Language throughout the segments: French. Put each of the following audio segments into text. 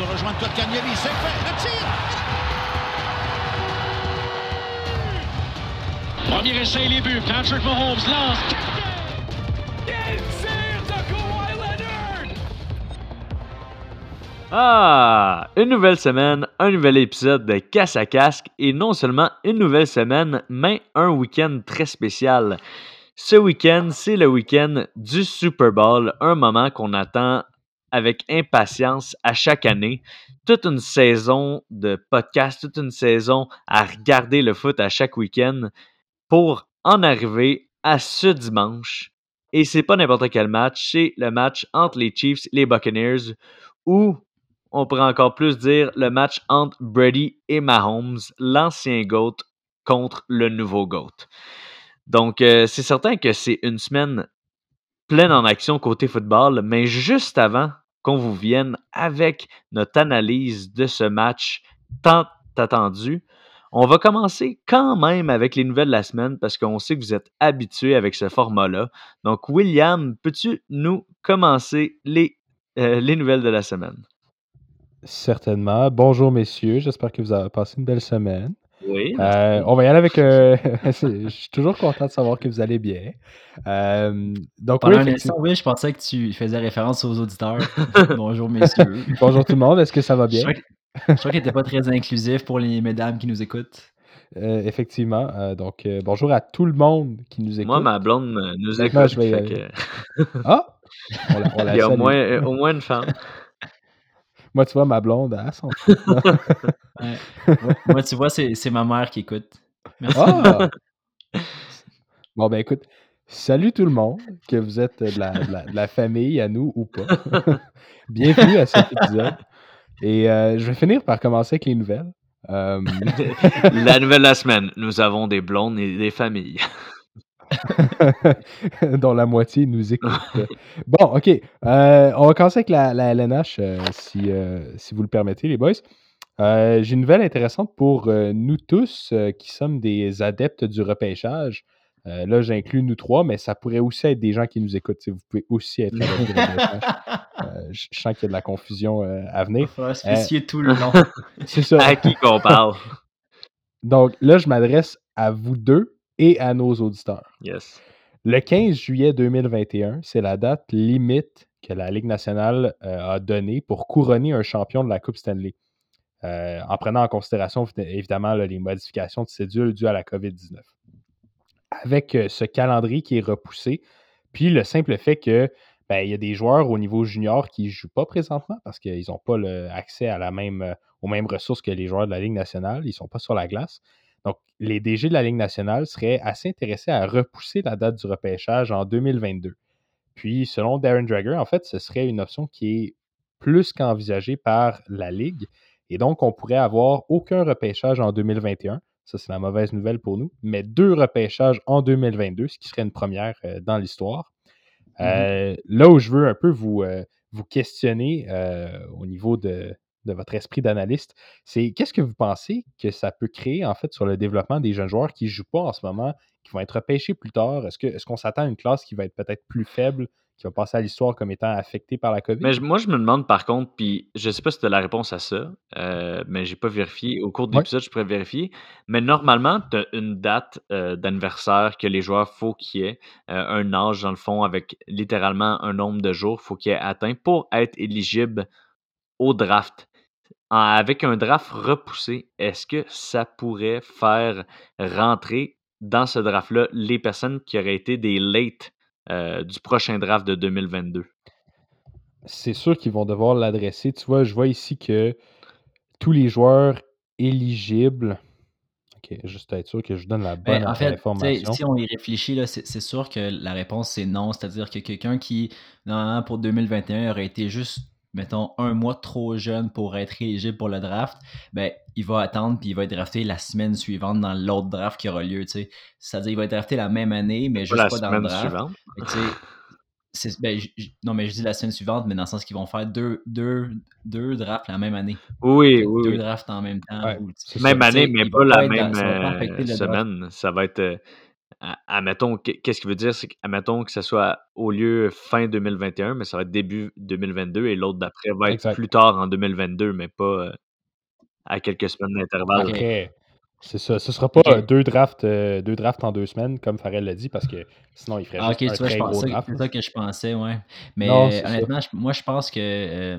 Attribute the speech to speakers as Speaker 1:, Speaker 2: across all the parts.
Speaker 1: de rejoindre Kotkaniemi. C'est fait. Le tir.
Speaker 2: Premier essai, les buts. Patrick Mahomes lance.
Speaker 3: Ah, une nouvelle semaine, un nouvel épisode de Casse à casque et non seulement une nouvelle semaine, mais un week-end très spécial. Ce week-end, c'est le week-end du Super Bowl, un moment qu'on attend avec impatience à chaque année. Toute une saison de podcast, toute une saison à regarder le foot à chaque week-end pour en arriver à ce dimanche. Et c'est pas n'importe quel match, c'est le match entre les Chiefs et les Buccaneers où on pourrait encore plus dire le match entre Brady et Mahomes, l'ancien GOAT contre le nouveau GOAT. Donc, euh, c'est certain que c'est une semaine pleine en action côté football, mais juste avant qu'on vous vienne avec notre analyse de ce match tant attendu, on va commencer quand même avec les nouvelles de la semaine parce qu'on sait que vous êtes habitués avec ce format-là. Donc, William, peux-tu nous commencer les, euh, les nouvelles de la semaine?
Speaker 4: Certainement. Bonjour, messieurs. J'espère que vous avez passé une belle semaine.
Speaker 3: Oui.
Speaker 4: Euh, on va y aller avec. euh, je suis toujours content de savoir que vous allez bien. Euh, donc, oui,
Speaker 5: Pendant un
Speaker 4: effectivement-
Speaker 5: instant, oui, je pensais que tu faisais référence aux auditeurs. Bonjour, messieurs.
Speaker 4: bonjour tout le monde. Est-ce que ça va
Speaker 5: Je
Speaker 4: bien?
Speaker 5: crois que- je crois qu'il n'était pas très inclusif pour les mesdames qui nous écoutent.
Speaker 4: Euh, effectivement. Euh, donc, euh, bonjour à tout le monde qui nous écoute.
Speaker 3: Moi, ma blonde nous
Speaker 4: Moi,
Speaker 3: écoute.
Speaker 4: je vais y
Speaker 3: fait
Speaker 4: aller.
Speaker 3: que-
Speaker 4: Ah! On la, on la
Speaker 3: Il y a au moins, euh, au moins une femme.
Speaker 4: Moi, tu vois, ma blonde, elle s'en
Speaker 5: Ouais. Moi, tu vois, c'est ma mère qui écoute. Merci.
Speaker 4: Ah! Bon, ben écoute, salut tout le monde, que vous êtes de la, de la- de la famille à nous ou pas. Bienvenue à cet épisode. Et euh, je vais finir par commencer avec les nouvelles. Euh,
Speaker 3: La nouvelle de la semaine, nous avons des blondes et des familles.
Speaker 4: dont la moitié nous écoute. Bon, OK. euh, on va commencer avec la, la LNH, euh, si, euh, si vous le permettez, les boys. Euh, J'ai une nouvelle intéressante pour euh, nous tous euh, qui sommes des adeptes du repêchage. Euh, là, j'inclus nous trois, mais ça pourrait aussi être des gens qui nous écoutent. Vous pouvez aussi être adeptes du repêchage. Euh, je je sens qu'il y a de la confusion euh, à
Speaker 5: Il va
Speaker 4: venir.
Speaker 5: se fier tout le long.
Speaker 4: C'est ça.
Speaker 3: À qui qu'on parle?
Speaker 4: Donc là, je m'adresse à vous deux et à nos auditeurs.
Speaker 3: Yes.
Speaker 4: Le 15 juillet 2021, c'est la date limite que la Ligue nationale euh, a donnée pour couronner un champion de la Coupe Stanley, euh, en prenant en considération évidemment les modifications de cédule dues à la COVID-19. Avec euh, ce calendrier qui est repoussé, puis le simple fait que ben, il y a des joueurs au niveau junior qui ne jouent pas présentement parce qu'ils n'ont pas le accès à la même, euh, aux mêmes ressources que les joueurs de la Ligue nationale, ils ne sont pas sur la glace. Donc, les DG de la Ligue nationale seraient assez intéressés à repousser la date du repêchage en 2022. Puis, selon Darren Drager, en fait, ce serait une option qui est plus qu'envisagée par la Ligue. Et donc, on pourrait avoir aucun repêchage en 2021. Ça, c'est la mauvaise nouvelle pour nous. Mais deux repêchages en 2022, ce qui serait une première euh, dans l'histoire. Euh, Là où je veux un peu vous, euh, vous questionner au niveau de, de votre esprit d'analyste, c'est qu'est-ce que vous pensez que ça peut créer en fait sur le développement des jeunes joueurs qui ne jouent pas en ce moment, qui vont être repêchés plus tard? Est-ce qu'on s'attend à une classe qui va être peut-être plus faible, qui va passer à l'histoire comme étant affectée par la COVID?
Speaker 3: Mais je- moi, je me demande par contre, puis je sais pas si tu as la réponse à ça, euh, mais j'ai pas vérifié. Au cours de
Speaker 4: Ouais.
Speaker 3: l'épisode, je pourrais vérifier. Mais normalement, tu as une date euh, d'anniversaire que les joueurs, faut qu'il y ait euh, un âge, dans le fond, avec littéralement un nombre de jours, faut qu'il ait atteint pour être éligible au draft. Avec un draft repoussé, est-ce que ça pourrait faire rentrer dans ce draft-là les personnes qui auraient été des late euh, du prochain draft de 2022?
Speaker 4: c'est sûr qu'ils vont devoir l'adresser. Tu vois, je vois ici que tous les joueurs éligibles. Ok, juste être sûr que je donne la bonne
Speaker 5: Ben, en fait, tu sais,
Speaker 4: information.
Speaker 5: si on y réfléchit, c'est sûr que la réponse c'est non. C'est-à-dire que quelqu'un qui, normalement, pour 2021, aurait été juste, mettons, un mois trop jeune pour être éligible pour le draft, ben, il va attendre puis il va être drafté la semaine suivante dans l'autre draft qui aura lieu. tu sais. C'est-à-dire qu'il va être drafté la même année, mais juste
Speaker 3: la
Speaker 5: pas dans le
Speaker 3: semaine
Speaker 5: draft.
Speaker 3: suivante.
Speaker 5: Ben, non, mais je dis la semaine suivante, mais dans le sens qu'ils vont faire deux, deux, deux drafts la même année.
Speaker 3: Oui, oui,
Speaker 5: deux drafts en même temps.
Speaker 4: Ouais,
Speaker 5: ou-
Speaker 4: c'est
Speaker 3: Même
Speaker 4: ça.
Speaker 3: année, mais pas la
Speaker 5: dans-
Speaker 3: même
Speaker 5: ça va pas
Speaker 3: euh, semaine. Ça va être euh, admettons, qu- qu'est-ce qu'il veut dire? C'est qu'admettons que ce soit au lieu fin 2021, mais ça va être début 2022 et l'autre d'après va être
Speaker 4: Exact.
Speaker 3: plus tard en 2022, mais pas euh, à quelques semaines d'intervalle.
Speaker 4: C'est ça. Ce sera pas deux, drafts, euh, deux drafts en deux semaines, comme Farrell l'a dit, parce que sinon, il ferait
Speaker 5: Ah,
Speaker 4: juste
Speaker 5: ok,
Speaker 4: un
Speaker 5: vois,
Speaker 4: très gros draft.
Speaker 5: c'est ça que je pensais, ouais. Mais
Speaker 4: Non,
Speaker 5: honnêtement, je- moi, je pense que euh,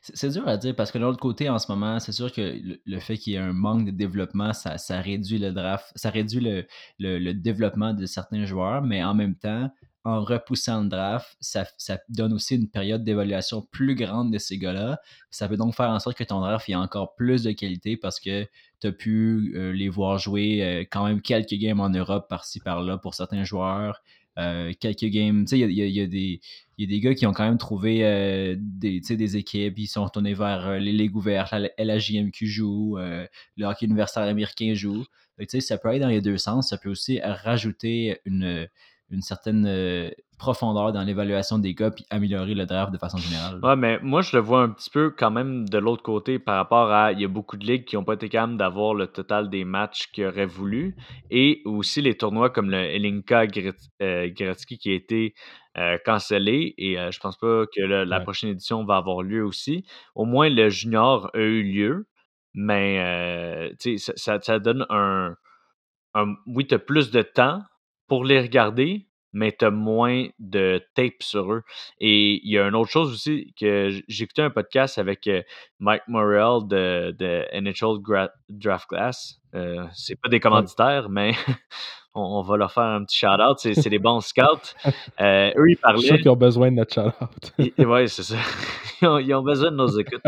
Speaker 5: c'est c'est dur à dire parce que de l'autre côté, en ce moment, c'est sûr que le, le fait qu'il y ait un manque de développement, ça, ça réduit le draft, ça réduit le, le- le développement de certains joueurs, mais en même temps, en repoussant le draft, ça, ça donne aussi une période d'évaluation plus grande de ces gars-là. Ça peut donc faire en sorte que ton draft ait encore plus de qualité parce que tu as pu euh, les voir jouer euh, quand même quelques games en Europe par-ci par-là pour certains joueurs. Euh, quelques games, tu sais, il y a, des y a des gars qui ont quand même trouvé des, des équipes, ils sont retournés vers les ligues ouvertes, la LHJMQ joue, le hockey universitaire américain joue. Tu sais, ça peut aller dans les deux sens, ça peut aussi rajouter une, une certaine euh, profondeur dans l'évaluation des gars puis améliorer le draft de façon générale.
Speaker 3: Ouais, mais moi, je le vois un petit peu quand même de l'autre côté par rapport à. Il y a beaucoup de ligues qui n'ont pas été capables d'avoir le total des matchs qu'ils auraient voulu. Et aussi les tournois comme le Elinka euh, Gretzky qui a été euh, cancellé. Et euh, je pense pas que le- la
Speaker 4: Ouais.
Speaker 3: prochaine édition va avoir lieu aussi. Au moins, le junior a eu lieu. Mais euh, ça- ça donne un, un- oui, tu as plus de temps pour les regarder, mais tu as moins de tape sur eux. Et il y a une autre chose aussi que j- j'ai écouté un podcast avec euh, Mike Morrell de, de NHL Gra- Draft Class. Euh, c'est pas des commanditaires, mais on, on va leur faire un petit shout-out. C'est, des bons scouts. Euh, eux, ils
Speaker 4: Je suis sûr
Speaker 3: parlaient.
Speaker 4: qu'ils ont besoin de notre shout-out.
Speaker 3: Ouais, c'est ça. Ils ont, ils ont besoin de nos écoutes.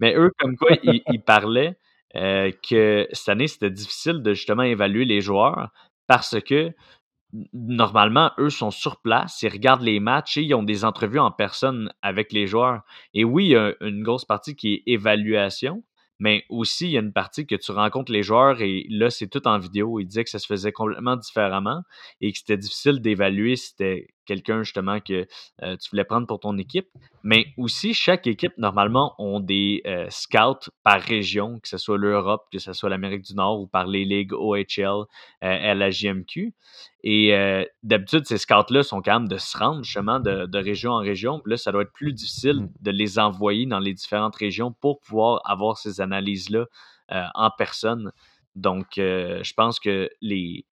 Speaker 3: Mais eux, comme quoi, ils, ils parlaient euh, que cette année, c'était difficile de justement évaluer les joueurs parce que normalement, eux sont sur place, ils regardent les matchs et ils ont des entrevues en personne avec les joueurs. Et oui, il y a une grosse partie qui est évaluation, mais aussi il y a une partie que tu rencontres les joueurs et là, c'est tout en vidéo. Il disait que ça se faisait complètement différemment et que c'était difficile d'évaluer si c'était quelqu'un justement que euh, tu voulais prendre pour ton équipe. Mais aussi, chaque équipe, normalement, ont des euh, scouts par région, que ce soit l'Europe, que ce soit l'Amérique du Nord ou par les ligues OHL, euh, LHJMQ. Et euh, d'habitude, ces scouts-là sont quand même de se rendre justement de, de région en région. Puis là, ça doit être plus difficile
Speaker 4: Mm.
Speaker 3: de les envoyer dans les différentes régions pour pouvoir avoir ces analyses-là euh, en personne. Donc, euh, je pense que les,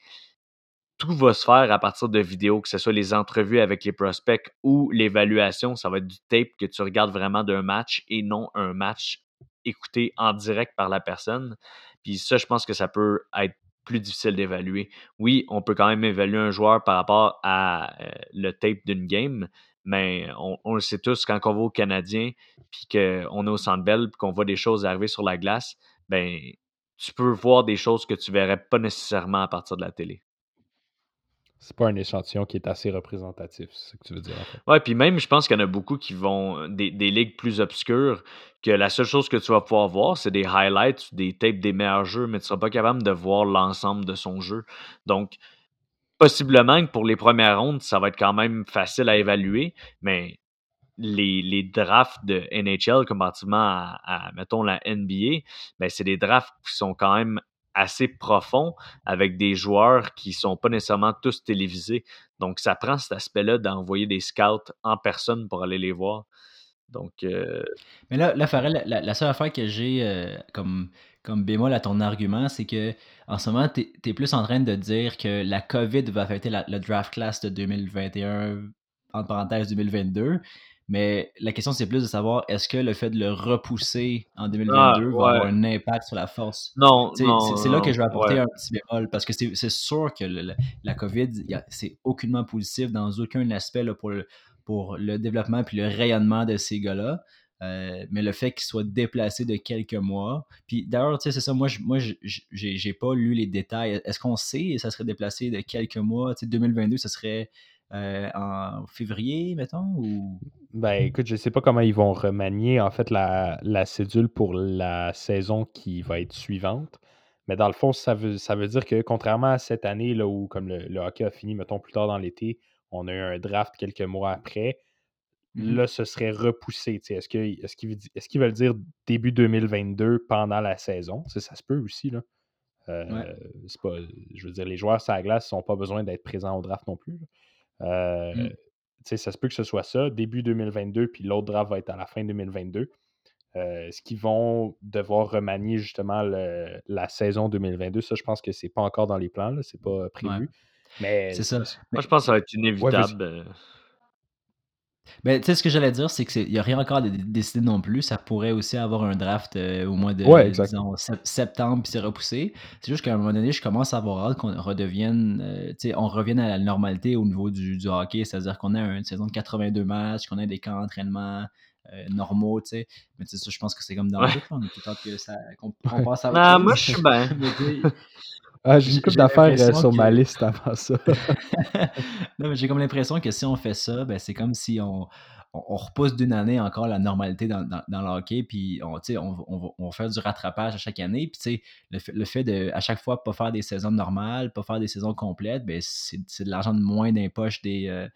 Speaker 3: tout va se faire à partir de vidéos, que ce soit les entrevues avec les prospects ou l'évaluation. Ça va être du tape que tu regardes vraiment d'un match et non un match écouté en direct par la personne. Puis ça, je pense que ça peut être plus difficile d'évaluer. Oui, on peut quand même évaluer un joueur par rapport à euh, le tape d'une game, mais on, le sait tous, quand on va au Canadien, puis qu'on est au Centre puis qu'on voit des choses arriver sur la glace, ben tu peux voir des choses que tu verrais pas nécessairement à partir de la télé.
Speaker 4: C'est pas un échantillon qui est assez représentatif, c'est ce que tu veux dire en fait.
Speaker 3: Ouais, puis même, je pense qu'il y en a beaucoup qui vont des, des ligues plus obscures que la seule chose que tu vas pouvoir voir, c'est des highlights des tapes des meilleurs jeux, mais tu seras pas capable de voir l'ensemble de son jeu. Donc, possiblement que pour les premières rondes, ça va être quand même facile à évaluer, mais les, les drafts de NHL comparativement à, à, mettons, la NBA, ben, c'est des drafts qui sont quand même assez profonds avec des joueurs qui sont pas nécessairement tous télévisés. Donc, ça prend cet aspect-là d'envoyer des scouts en personne pour aller les voir. Donc, euh...
Speaker 5: Mais là, Farrell, la, seule affaire que j'ai euh, comme, comme bémol à ton argument, c'est que en ce moment, tu es, plus en train de dire que la COVID va affecter la, le draft class de 2021, entre parenthèses 2022. Mais la question, c'est plus de savoir est-ce que le fait de le repousser en 2022 ah, ouais. va avoir un impact sur la force?
Speaker 3: Non,
Speaker 5: C'est là que je vais apporter ouais. un petit bémol parce que c'est sûr que le, la COVID, c'est aucunement positif dans aucun aspect là, pour, le, pour le développement puis le rayonnement de ces gars-là. Euh, mais le fait qu'il soit déplacé de quelques mois. Puis d'ailleurs, tu sais, c'est ça, moi, moi j'ai pas lu les détails. Est-ce qu'on sait ça serait déplacé de quelques mois? Tu sais, 2022, ça serait euh, en février, mettons? Ou...
Speaker 4: Ben écoute, je sais pas comment ils vont remanier en fait la, la cédule pour la saison qui va être suivante. Mais dans le fond, ça veut, ça veut dire que contrairement à cette année là, où comme le, le hockey a fini, mettons, plus tard dans l'été, on a eu un draft quelques mois après. Mm -hmm. Là, ce serait repoussé. Est-ce qu'ils est qu est qu veulent dire début 2022 pendant la saison? T'sais, ça se peut aussi. Là. Euh, pas, je veux dire, les joueurs sur la glace n'ont pas besoin d'être présents au draft non plus. Euh,
Speaker 5: Mm.
Speaker 4: Ça se peut que ce soit ça, début 2022, puis l'autre draft va être à la fin 2022. Euh, ce qu'ils vont devoir remanier justement le- la saison 2022, ça, je pense que c'est pas encore dans les plans, c'est pas prévu. Mais
Speaker 5: C'est ça.
Speaker 3: Moi, je pense que ça va être inévitable. euh,
Speaker 5: Ben, tu sais, ce que j'allais dire, c'est qu'il n'y a rien encore de de décidé non plus. Ça pourrait aussi avoir un draft euh, au mois de
Speaker 4: Ouais, exact.
Speaker 5: disons, sep- septembre, puis c'est repoussé. C'est juste qu'à un moment donné, je commence à avoir hâte qu'on redevienne, euh, tu sais, on revienne à la normalité au niveau du, du hockey, c'est-à-dire qu'on ait une saison de 82 matchs, qu'on ait des camps d'entraînement euh, normaux, tu sais. Mais tu sais, ça, je pense que c'est comme dans
Speaker 3: Ouais.
Speaker 5: tout, on est tout que ça, qu'on qu'on passe à autre
Speaker 3: Non,
Speaker 5: chose.
Speaker 3: moi, je suis bien.
Speaker 5: Mais tu sais,
Speaker 4: Ah, j'ai une couple d'affaires euh, sur ma liste avant ça.
Speaker 5: non, mais j'ai comme l'impression que si on fait ça, ben, c'est comme si on, on, on repousse d'une année encore la normalité dans, dans, dans le hockey, puis on, on, on, va- on faire du rattrapage à chaque année. Puis le fait, le fait de, à chaque fois, pas faire des saisons normales, pas faire des saisons complètes, ben, c'est de l'argent de moins dans les poches des, euh,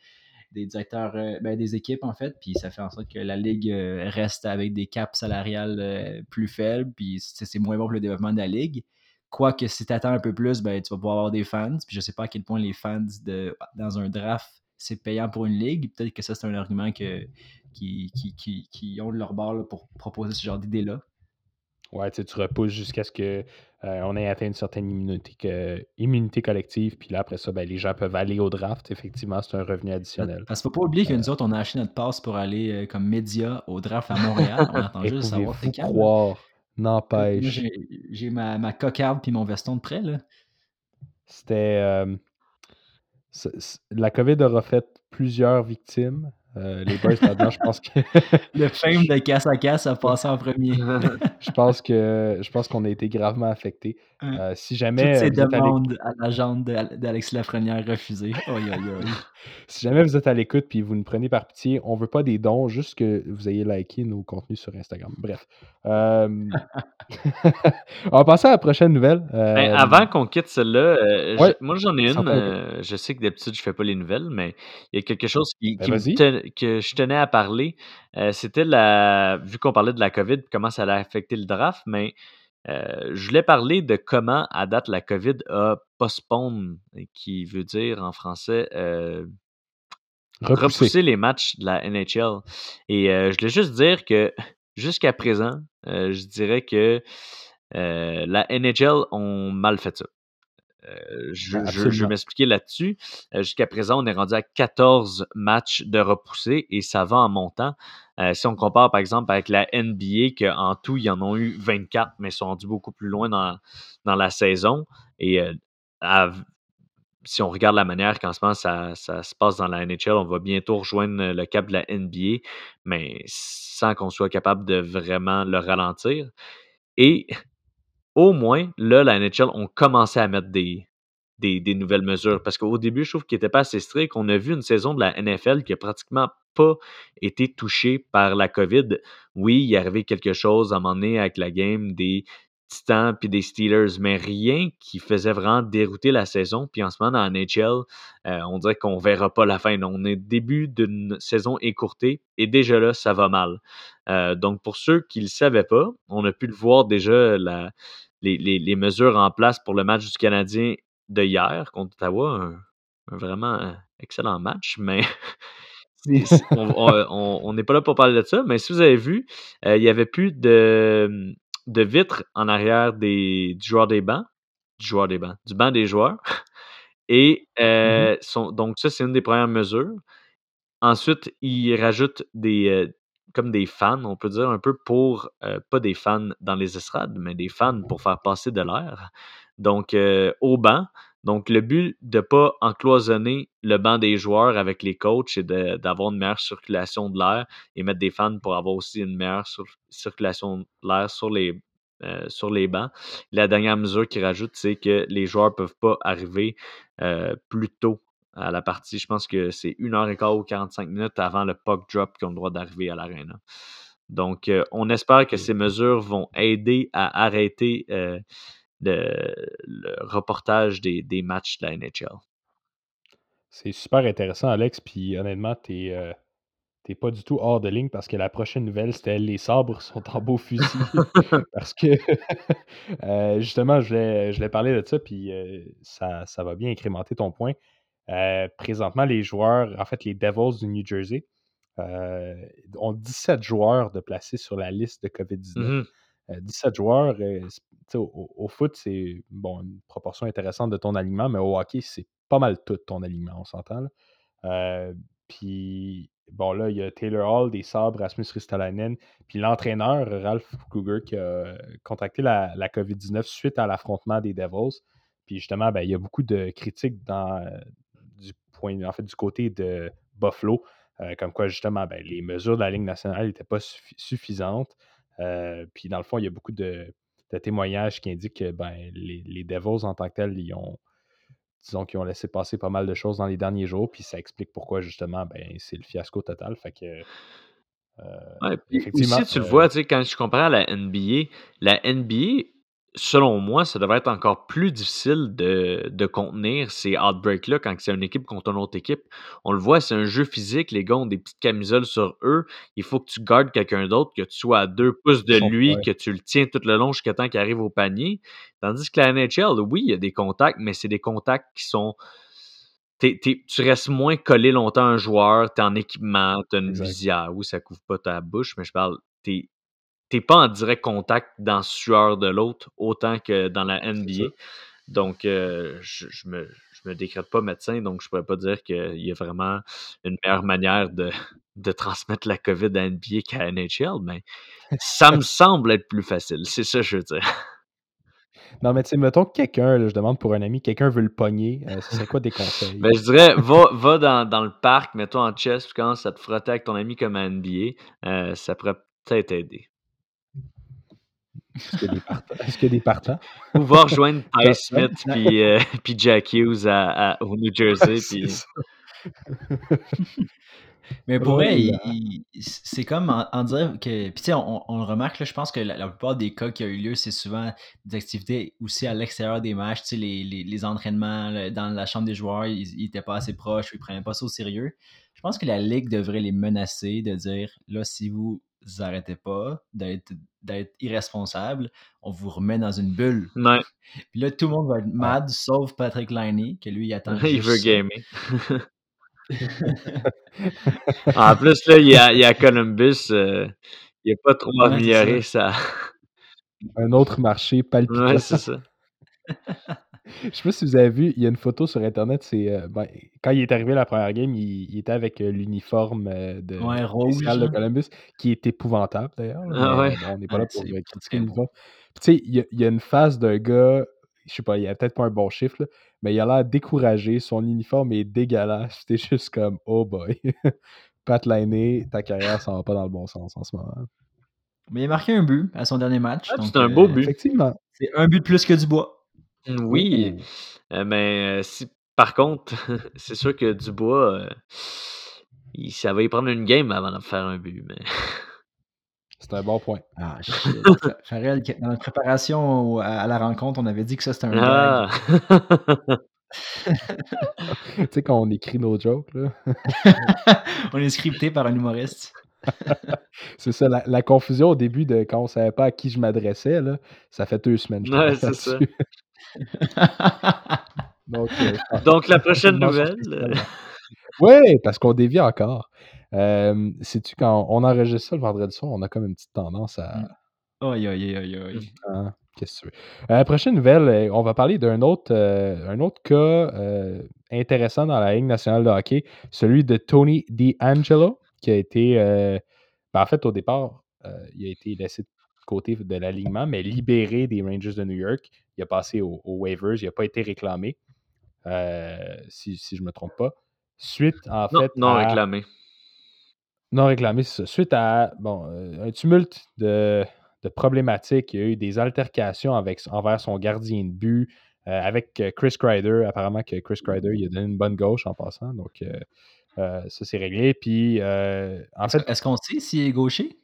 Speaker 5: des directeurs, euh, ben, des équipes, en fait. Puis ça fait en sorte que la ligue euh, reste avec des caps salariales euh, plus faibles, puis c'est c'est moins bon pour le développement de la ligue. Quoique si tu attends un peu plus, ben, tu vas pouvoir avoir des fans. Puis je sais pas à quel point les fans de, dans un draft, c'est payant pour une ligue. Peut-être que ça, c'est un argument que, qui, qui, qui, qui ont de leur bord là, pour proposer ce genre d'idée-là.
Speaker 4: Ouais, tu repousses jusqu'à ce que euh, on ait atteint une certaine immunité, que- immunité collective, puis là, après ça, ben, les gens peuvent aller au draft. Effectivement, c'est un revenu additionnel.
Speaker 5: Parce qu'il faut pas oublier que nous autres, on a acheté notre passe pour aller euh, comme média au draft à Montréal. On attend juste de savoir c'est quand.
Speaker 4: croire, n'empêche,
Speaker 5: J'ai j'ai ma, ma cocarde puis mon veston de prêt. Là.
Speaker 4: c'était... euh, la COVID aura fait plusieurs victimes. Euh, les boys là-dedans, je pense que
Speaker 5: Le fame de casse à casse a passé en premier.
Speaker 4: je pense que je pense qu'on a été gravement affectés. Euh, si
Speaker 5: Toutes
Speaker 4: jamais
Speaker 5: ces
Speaker 4: à l'écoute-
Speaker 5: demandes à l'agente de- d'Alexis Lafrenière refusées. Aïe, aïe, aïe.
Speaker 4: Si jamais vous êtes à l'écoute puis vous nous prenez par pitié, on veut pas des dons, juste que vous ayez liké nos contenus sur Instagram. Bref. Euh, on va passer à la prochaine nouvelle.
Speaker 3: Ben,
Speaker 4: Euh,
Speaker 3: avant qu'on quitte celle-là, euh,
Speaker 4: ouais,
Speaker 3: moi j'en ai une. je sais que d'habitude je fais pas les nouvelles, mais il y a quelque chose qui,
Speaker 4: Ben,
Speaker 3: qui ten- que je tenais à parler. C'était la. Vu qu'on parlait de la COVID, comment ça allait affecter le draft, mais euh, je voulais parler de comment, à date, la COVID a postpone, qui veut dire en français euh,
Speaker 4: Repousser.
Speaker 3: repousser les matchs de la NHL. Et euh, je voulais juste dire que jusqu'à présent, je dirais que la NHL ont mal fait ça. Euh, je,
Speaker 4: Ben,
Speaker 3: je- je vais
Speaker 4: absolument.
Speaker 3: m'expliquer là-dessus. Euh, Jusqu'à présent, on est rendu à 14 matchs de repoussés et ça va en montant. Euh, si on compare par exemple avec la NBA, qu'en tout, ils en ont eu 24, mais ils sont rendus beaucoup plus loin dans, dans la saison. Et à- si on regarde la manière qu'en ce moment ça, ça se passe dans la NHL, on va bientôt rejoindre le cap de la NBA, mais sans qu'on soit capable de vraiment le ralentir. Et au moins, là, la NHL ont commencé à mettre des, des, nouvelles mesures. Parce qu'au début, je trouve qu'ils n'étaient pas assez stricts. On a vu une saison de la NFL qui a pratiquement pas été touchée par la COVID. Oui, il y est arrivé quelque chose à un moment donné avec la game des Titans puis des Steelers, mais rien qui faisait vraiment dérouter la saison. Puis en ce moment, dans la NHL, euh, on dirait qu'on verra pas la fin. On est début d'une saison écourtée et déjà là, ça va mal. Euh, donc, pour ceux qui ne le savaient pas, on a pu le voir déjà, la, les, les- les mesures en place pour le match du Canadien de hier contre Ottawa. Un, un vraiment euh, excellent match, mais on n'est pas là pour parler de ça. Mais si vous avez vu, euh, il n'y avait plus de, de vitres en arrière des, du joueur des bancs, du joueur des bancs, du banc des joueurs. Et euh, sont- donc, ça, c'est une des premières mesures. Ensuite, ils rajoutent des, euh, comme des fans, on peut dire un peu pour, euh, pas des fans dans les estrades, mais des fans pour faire passer de l'air. Donc, euh, au banc. Donc, le but de ne pas encloisonner le banc des joueurs avec les coachs, de- d'avoir une meilleure circulation de l'air et mettre des fans pour avoir aussi une meilleure sur- circulation de l'air sur les, euh, sur les bancs. La dernière mesure qu'ils rajoutent, c'est que les joueurs ne peuvent pas arriver euh, plus tôt à la partie. Je pense que c'est une heure et quart ou 45 minutes avant le puck drop qu'ils ont le droit d'arriver à l'aréna. Donc, euh, on espère que ces mesures vont aider à arrêter le, le reportage des, des matchs de la NHL.
Speaker 4: C'est super intéressant, Alex. Puis honnêtement, tu es, t'es pas du tout hors de ligne parce que la prochaine nouvelle, c'était les sabres sont en beau fusil. parce que, euh, justement, je voulais, je voulais parler de ça, puis euh, ça, ça va bien incrémenter ton point. Euh, présentement, les joueurs, en fait, les Devils du New Jersey, euh, ont 17 joueurs de placés sur la liste de COVID-19.
Speaker 3: Mhm.
Speaker 4: Euh, 17 joueurs, euh, tu sais, au, au foot, c'est bon, une proportion intéressante de ton alignement, mais au hockey, c'est pas mal tout ton alignement, on s'entend. Euh, puis, bon, là, il y a Taylor Hall, des Sabres, Rasmus Ristolainen, puis l'entraîneur, Ralph Kruger, qui a contacté la, la COVID-19 suite à l'affrontement des Devils. Puis, justement, ben, il y a beaucoup de critiques euh, du, point, en fait, du côté de Buffalo, euh, comme quoi, justement, ben, les mesures de la Ligue nationale n'étaient pas suffi- suffisantes. Euh, puis, dans le fond, il y a beaucoup de, de témoignages qui indiquent que ben, les, les Devils, en tant que tels, ils ont disons qu'ils ont laissé passer pas mal de choses dans les derniers jours, puis ça explique pourquoi justement ben, c'est le fiasco total. Fait que
Speaker 3: Ouais, puis
Speaker 4: effectivement,
Speaker 3: aussi, tu le
Speaker 4: euh,
Speaker 3: vois, tu sais, quand je compare à la NBA, la NBA, selon moi, ça devrait être encore plus difficile de, de contenir ces outbreaks-là quand c'est une équipe contre une autre équipe. On le voit, c'est un jeu physique, les gars ont des petites camisoles sur eux. Il faut que tu gardes quelqu'un d'autre, que tu sois à deux pouces de lui, que tu le tiens tout le long jusqu'à temps qu'il arrive au panier. Tandis que la NHL, oui, il y a des contacts, mais c'est des contacts qui sont. tu restes moins collé longtemps à un joueur, tu es en équipement, tu as une
Speaker 4: Exact.
Speaker 3: visière. Oui, ça couvre pas ta bouche, mais je parle, tu n'es pas en direct contact dans la sueur de l'autre autant que dans la NBA. Donc, euh, je, je me, je me décrète pas médecin, donc je pourrais pas dire qu'il y a vraiment une meilleure manière de, de transmettre la COVID à NBA qu'à NHL, mais ça me semble être plus facile. C'est ça que je veux dire.
Speaker 4: Non, mais tu sais, mettons que quelqu'un, je demande pour un ami, quelqu'un veut le pogner, euh, ce serait quoi des conseils?
Speaker 3: Ben, je dirais, va, va dans, dans le parc, mets-toi en chest, puis commence à te frotter avec ton ami comme à NBA. euh, ça pourrait peut-être aider.
Speaker 4: Est-ce qu'il y a des partants? Est-ce qu'il y a des partants?
Speaker 3: Ou va rejoindre Ty. Smith puis, euh, puis Jack Hughes à, à- au New Jersey. Puis-.
Speaker 5: Mais pour vrai, il-
Speaker 4: là.
Speaker 5: il- c'est comme en, en dire que. Puis tu sais, on, on le remarque, là, je pense que la, la plupart des cas qui ont eu lieu, c'est souvent des activités aussi à l'extérieur des matchs. Tu sais, les, les, les entraînements dans la chambre des joueurs, ils n'étaient pas assez proches, ils prenaient pas ça au sérieux. Je pense que la Ligue devrait les menacer de dire là, si vous arrêtez pas d'être d'être irresponsable, on vous remet dans une bulle.
Speaker 3: Ouais,
Speaker 5: Puis là, tout le monde va être mad, sauf Patrick Liney, que lui, il attend.
Speaker 3: il veut
Speaker 5: ça.
Speaker 3: gamer. en plus, là, il y a, il y a Columbus. euh, il n'a pas trop
Speaker 5: Ouais,
Speaker 3: amélioré ça.
Speaker 4: Un autre marché palpitant.
Speaker 3: Ouais, c'est ça.
Speaker 4: Je sais pas si vous avez vu, il y a une photo sur Internet, c'est euh, ben, quand il est arrivé la première game, il, il était avec euh, l'uniforme euh, de
Speaker 5: Ouais,
Speaker 4: spécial de
Speaker 5: là.
Speaker 4: Columbus, qui est épouvantable d'ailleurs. là,
Speaker 3: Ah ouais.
Speaker 4: on n'est pas là
Speaker 5: Ouais,
Speaker 4: pour critiquer l'uniforme. Tu sais, il y, a- une face d'un gars, je sais pas, il a peut-être pas un bon chiffre, là, mais il a l'air découragé, son uniforme est dégueulasse. T'es juste comme, oh boy. Pat Lainé, ta carrière s'en va pas dans le bon sens en ce moment.
Speaker 5: Mais il a marqué un but à son dernier match.
Speaker 3: Ah, c'est un beau but.
Speaker 4: Effectivement.
Speaker 5: C'est un but de plus que du bois.
Speaker 3: Oui, mais euh, si, par contre, c'est sûr que Dubois, euh, il, ça va y prendre une game avant de faire un but. Mais...
Speaker 4: C'est un bon point.
Speaker 5: Ah, shit. Fa- Farrell, que- dans notre préparation au- à, à la rencontre, on avait dit que ça c'était un
Speaker 3: Ah!
Speaker 4: tu sais, quand on écrit nos jokes, là.
Speaker 5: on est scripté par un humoriste.
Speaker 4: C'est ça, la, la confusion au début de quand on savait pas à qui je m'adressais, là, ça fait deux semaines. que je
Speaker 3: Ouais,
Speaker 4: travaille
Speaker 3: c'est ça.
Speaker 4: là-dessus. Donc, euh,
Speaker 3: Donc, la prochaine nouvelle. euh,
Speaker 4: ouais, parce qu'on dévie encore. Euh, Sais-tu, quand on enregistre ça le vendredi soir, on a comme une petite tendance à.
Speaker 5: Mm. Aïe, aïe, aïe, aïe.
Speaker 4: Hein, Qu'est-ce que tu veux? Euh, prochaine nouvelle, on va parler d'un autre, un autre cas intéressant dans la Ligue nationale de hockey, celui de Tony DeAngelo, qui a été, ben, en fait, au départ, il a été laissé de côté de l'alignement, mais libéré des Rangers de New York. Il a passé au- aux waivers, il n'a pas été réclamé, euh, si, si je ne me trompe pas. Suite, en
Speaker 3: Non,
Speaker 4: fait,
Speaker 3: non
Speaker 4: à-
Speaker 3: réclamé.
Speaker 4: non réclamé, c'est ça. Suite à bon, euh, un tumulte de, de problématiques, il y a eu des altercations avec, envers son gardien de but, euh, avec Chris Kreider. Apparemment que Chris Kreider, il a donné une bonne gauche en passant. Donc, euh, ça, c'est réglé. Puis, en
Speaker 5: Est-ce
Speaker 4: fait,
Speaker 5: est-ce qu'on sait s'il est gaucher?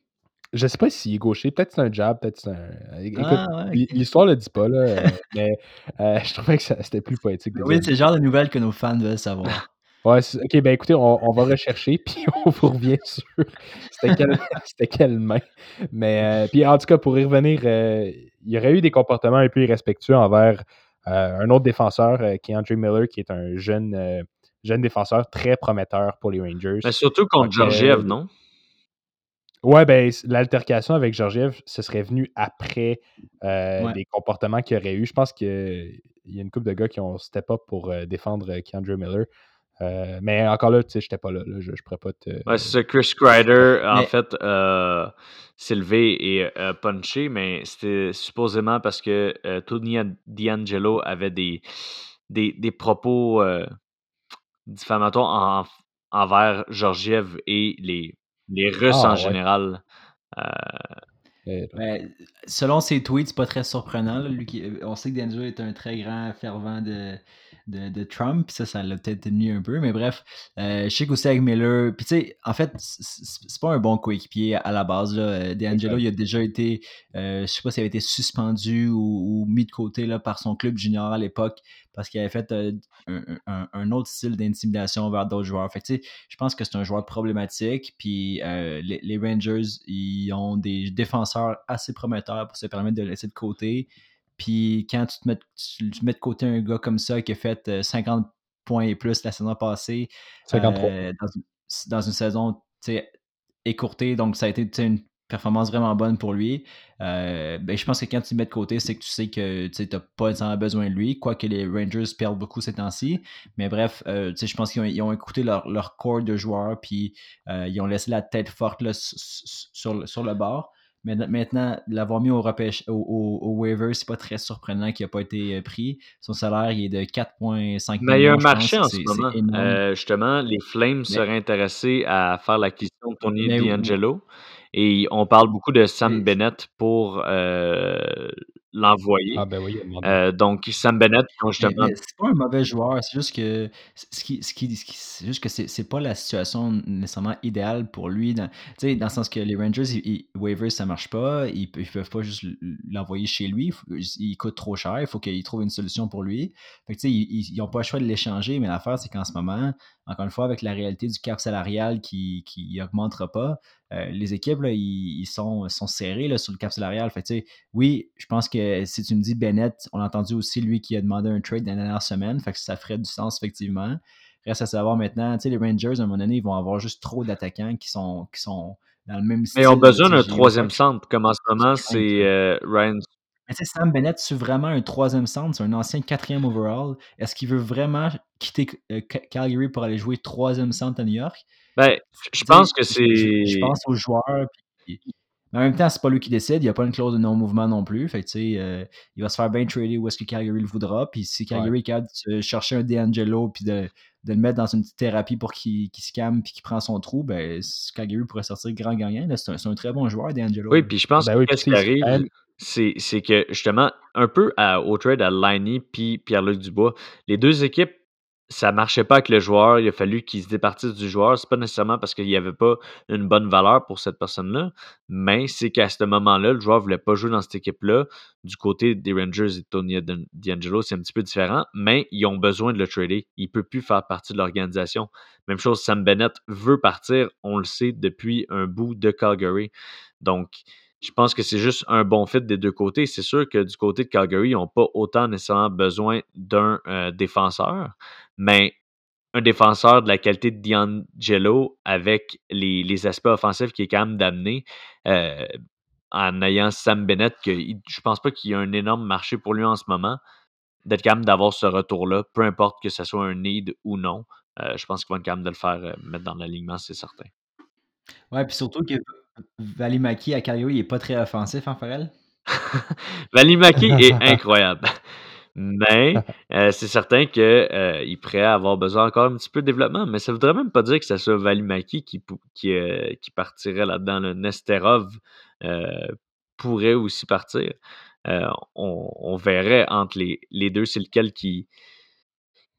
Speaker 4: Je sais pas s'il est gaucher. Peut-être c'est un jab, peut-être c'est un. euh, Écoute,
Speaker 5: Ah, ouais,
Speaker 4: l'histoire le dit pas, là, mais euh, je trouvais que ça- c'était plus poétique. de
Speaker 5: Oui, c'est le genre de nouvelles que nos fans veulent savoir.
Speaker 4: Ouais, ok, ben écoutez, on, on va rechercher, puis on vous revient sur c'était quelle, c'était quelle main. Mais, euh, puis en tout cas, pour y revenir, euh, il y aurait eu des comportements un peu irrespectueux envers euh, un autre défenseur, euh, qui est Andrew Miller, qui est un jeune, euh, jeune défenseur très prometteur pour les Rangers.
Speaker 3: Mais surtout contre Georgiev,
Speaker 4: euh,
Speaker 3: non?
Speaker 4: Ouais, ben, l'altercation avec Georgiev, ce serait venu après euh,
Speaker 5: Ouais.
Speaker 4: des comportements qu'il y aurait eu. Je pense qu'il y a une couple de gars qui ont step up pour euh, défendre euh, Keandre Miller. Euh, mais encore là, tu sais, j'étais pas là. là. je, je pourrais pas te.
Speaker 3: Ouais, c'est ça. Chris Kreider, en
Speaker 5: Mais-
Speaker 3: fait, euh, s'est levé et euh, punché, mais c'était supposément parce que euh, Tony D'Angelo avait des, des, des propos euh, diffamatoires en- envers Georgiev et les, les Russes
Speaker 4: Ah,
Speaker 3: en
Speaker 4: ouais.
Speaker 3: général. Euh,
Speaker 4: euh,
Speaker 5: Ben, selon ses tweets, c'est pas très surprenant. là, lui qui- on sait que D'Angelo est un très grand fervent de, de, de Trump, ça, ça l'a peut-être tenu un peu, mais bref, euh, je sais qu'aussi avec Miller, puis tu sais, en fait, c'est pas un bon coéquipier à la base. Là. Euh, D'Angelo, il a déjà été, euh, je sais pas s'il avait été suspendu ou, ou mis de côté là, par son club junior à l'époque parce qu'il avait fait euh, un, un- un autre style d'intimidation vers d'autres joueurs. Fait que, tu sais, je pense que c'est un joueur problématique. Puis les, les Rangers, ils ont des défenseurs assez prometteurs pour se permettre de le laisser de côté. Puis quand tu te mets, tu, tu mets de côté un gars comme ça qui a fait euh, 50 points et plus la saison passée,
Speaker 4: 53.
Speaker 5: euh, dans, une, dans une saison écourtée, donc ça a été une performance vraiment bonne pour lui. Euh, ben, je pense que quand tu le mets de côté, c'est que tu sais que tu n'as pas nécessairement besoin de lui, quoique les Rangers perdent beaucoup ces temps-ci. Mais bref, euh, je pense qu'ils ont, ils ont écouté leur, leur corps de joueurs, puis euh, ils ont laissé la tête forte là, sur, sur le bord. Mais maintenant, l'avoir mis au, repêche, au, au, au waiver, c'est pas très surprenant qu'il n'a pas été euh, pris. Son salaire, il est de 4,5
Speaker 3: mais il y a un
Speaker 5: millions, pense.
Speaker 3: marché en ce moment. Euh, justement, les Flames seraient intéressés à faire l'acquisition de Tony. D'Angelo. Et on parle beaucoup de Sam Bennett pour euh, l'envoyer.
Speaker 4: Ah, ben oui.
Speaker 3: Euh, donc, Sam Bennett, justement.
Speaker 5: c'est pas un mauvais joueur, c'est juste que ce qui, ce qui, ce qui- c'est juste que c'est, c'est pas la situation nécessairement idéale pour lui. Dans, tu sais, dans le sens que les Rangers, ils, ils- waivers, ça marche pas, ils, ils peuvent pas juste l'envoyer chez lui, il, coûte trop cher, il faut qu'ils trouvent une solution pour lui. Fait que, ils, ils, ils ont pas le choix de l'échanger, mais l'affaire, c'est qu'en ce moment, encore une fois, avec la réalité du cap salarial qui, qui augmentera pas, euh, les équipes, là, ils, ils sont, sont serrés là, sur le cap salarial. Fait oui, je pense que si tu me dis Bennett, on a entendu aussi lui qui a demandé un trade dans la dernière semaine, fait que ça ferait du sens effectivement. Reste à savoir maintenant, les Rangers, à un moment donné, ils vont avoir juste trop d'attaquants qui sont, qui sont dans le même style.
Speaker 3: Mais ils ont besoin d'un troisième centre. Comme en ce moment, c'est euh, Ryan.
Speaker 5: Mais tu sais, Sam Bennett, c'est vraiment un troisième centre, c'est un ancien quatrième overall. Est-ce qu'il veut vraiment quitter euh, Ca- Calgary pour aller jouer troisième centre à New York?
Speaker 3: Ben, je pense que
Speaker 5: je- Je,
Speaker 3: c'est.
Speaker 5: pense aux joueurs. puis- mais en même temps, c'est pas lui qui décide. Il n'y a pas une clause de non-mouvement non plus. Fait que, tu sais, euh, il va se faire bien trader où est-ce que Calgary le voudra. Puis si Calgary est capable de chercher un D'Angelo puis de, de le mettre dans une petite thérapie pour qu'il qu'il se calme puis qu'il prend son trou, ben, Calgary pourrait sortir grand gagnant. C'est un, c'est un très bon joueur, D'Angelo.
Speaker 3: Oui, puis je pense
Speaker 4: Ben
Speaker 3: que
Speaker 4: oui, puis
Speaker 3: qui
Speaker 4: c'est- c'est
Speaker 3: arrive, c'est que justement, un peu à- au trade à Liney puis Pierre-Luc Dubois, les deux équipes, ça marchait pas avec le joueur. Il a fallu qu'ils se départissent du joueur. C'est pas nécessairement parce qu'il n'y avait pas une bonne valeur pour cette personne-là, mais c'est qu'à ce moment-là, le joueur voulait pas jouer dans cette équipe-là. Du côté des Rangers et Tony D'An- D'Angelo, c'est un petit peu différent, mais ils ont besoin de le trader. Il peut plus faire partie de l'organisation. Même chose, Sam Bennett veut partir, on le sait, depuis un bout de Calgary. Donc, je pense que c'est juste un bon fit des deux côtés. C'est sûr que du côté de Calgary, ils n'ont pas autant nécessairement besoin d'un euh, défenseur, mais un défenseur de la qualité de D'Angelo avec les, les aspects offensifs qui est quand même d'amener euh, en ayant Sam Bennett, que je pense pas qu'il y a un énorme marché pour lui en ce moment, d'être capable d'avoir ce retour-là, peu importe que ce soit un need ou non. Euh, je pense qu'il va être capable de le faire mettre dans l'alignement, c'est certain.
Speaker 5: Ouais, puis surtout que Valimaki à Calgary, il est pas très offensif, hein, Farrell?
Speaker 3: Valimaki est incroyable. Mais euh, c'est certain qu'il prêt à avoir besoin encore un petit peu de développement. Mais ça ne voudrait même pas dire que ce soit Valimaki qui, euh, qui partirait là-dedans. Le Nesterov euh, pourrait aussi partir. Euh, on, on verrait entre les, les deux c'est lequel qui,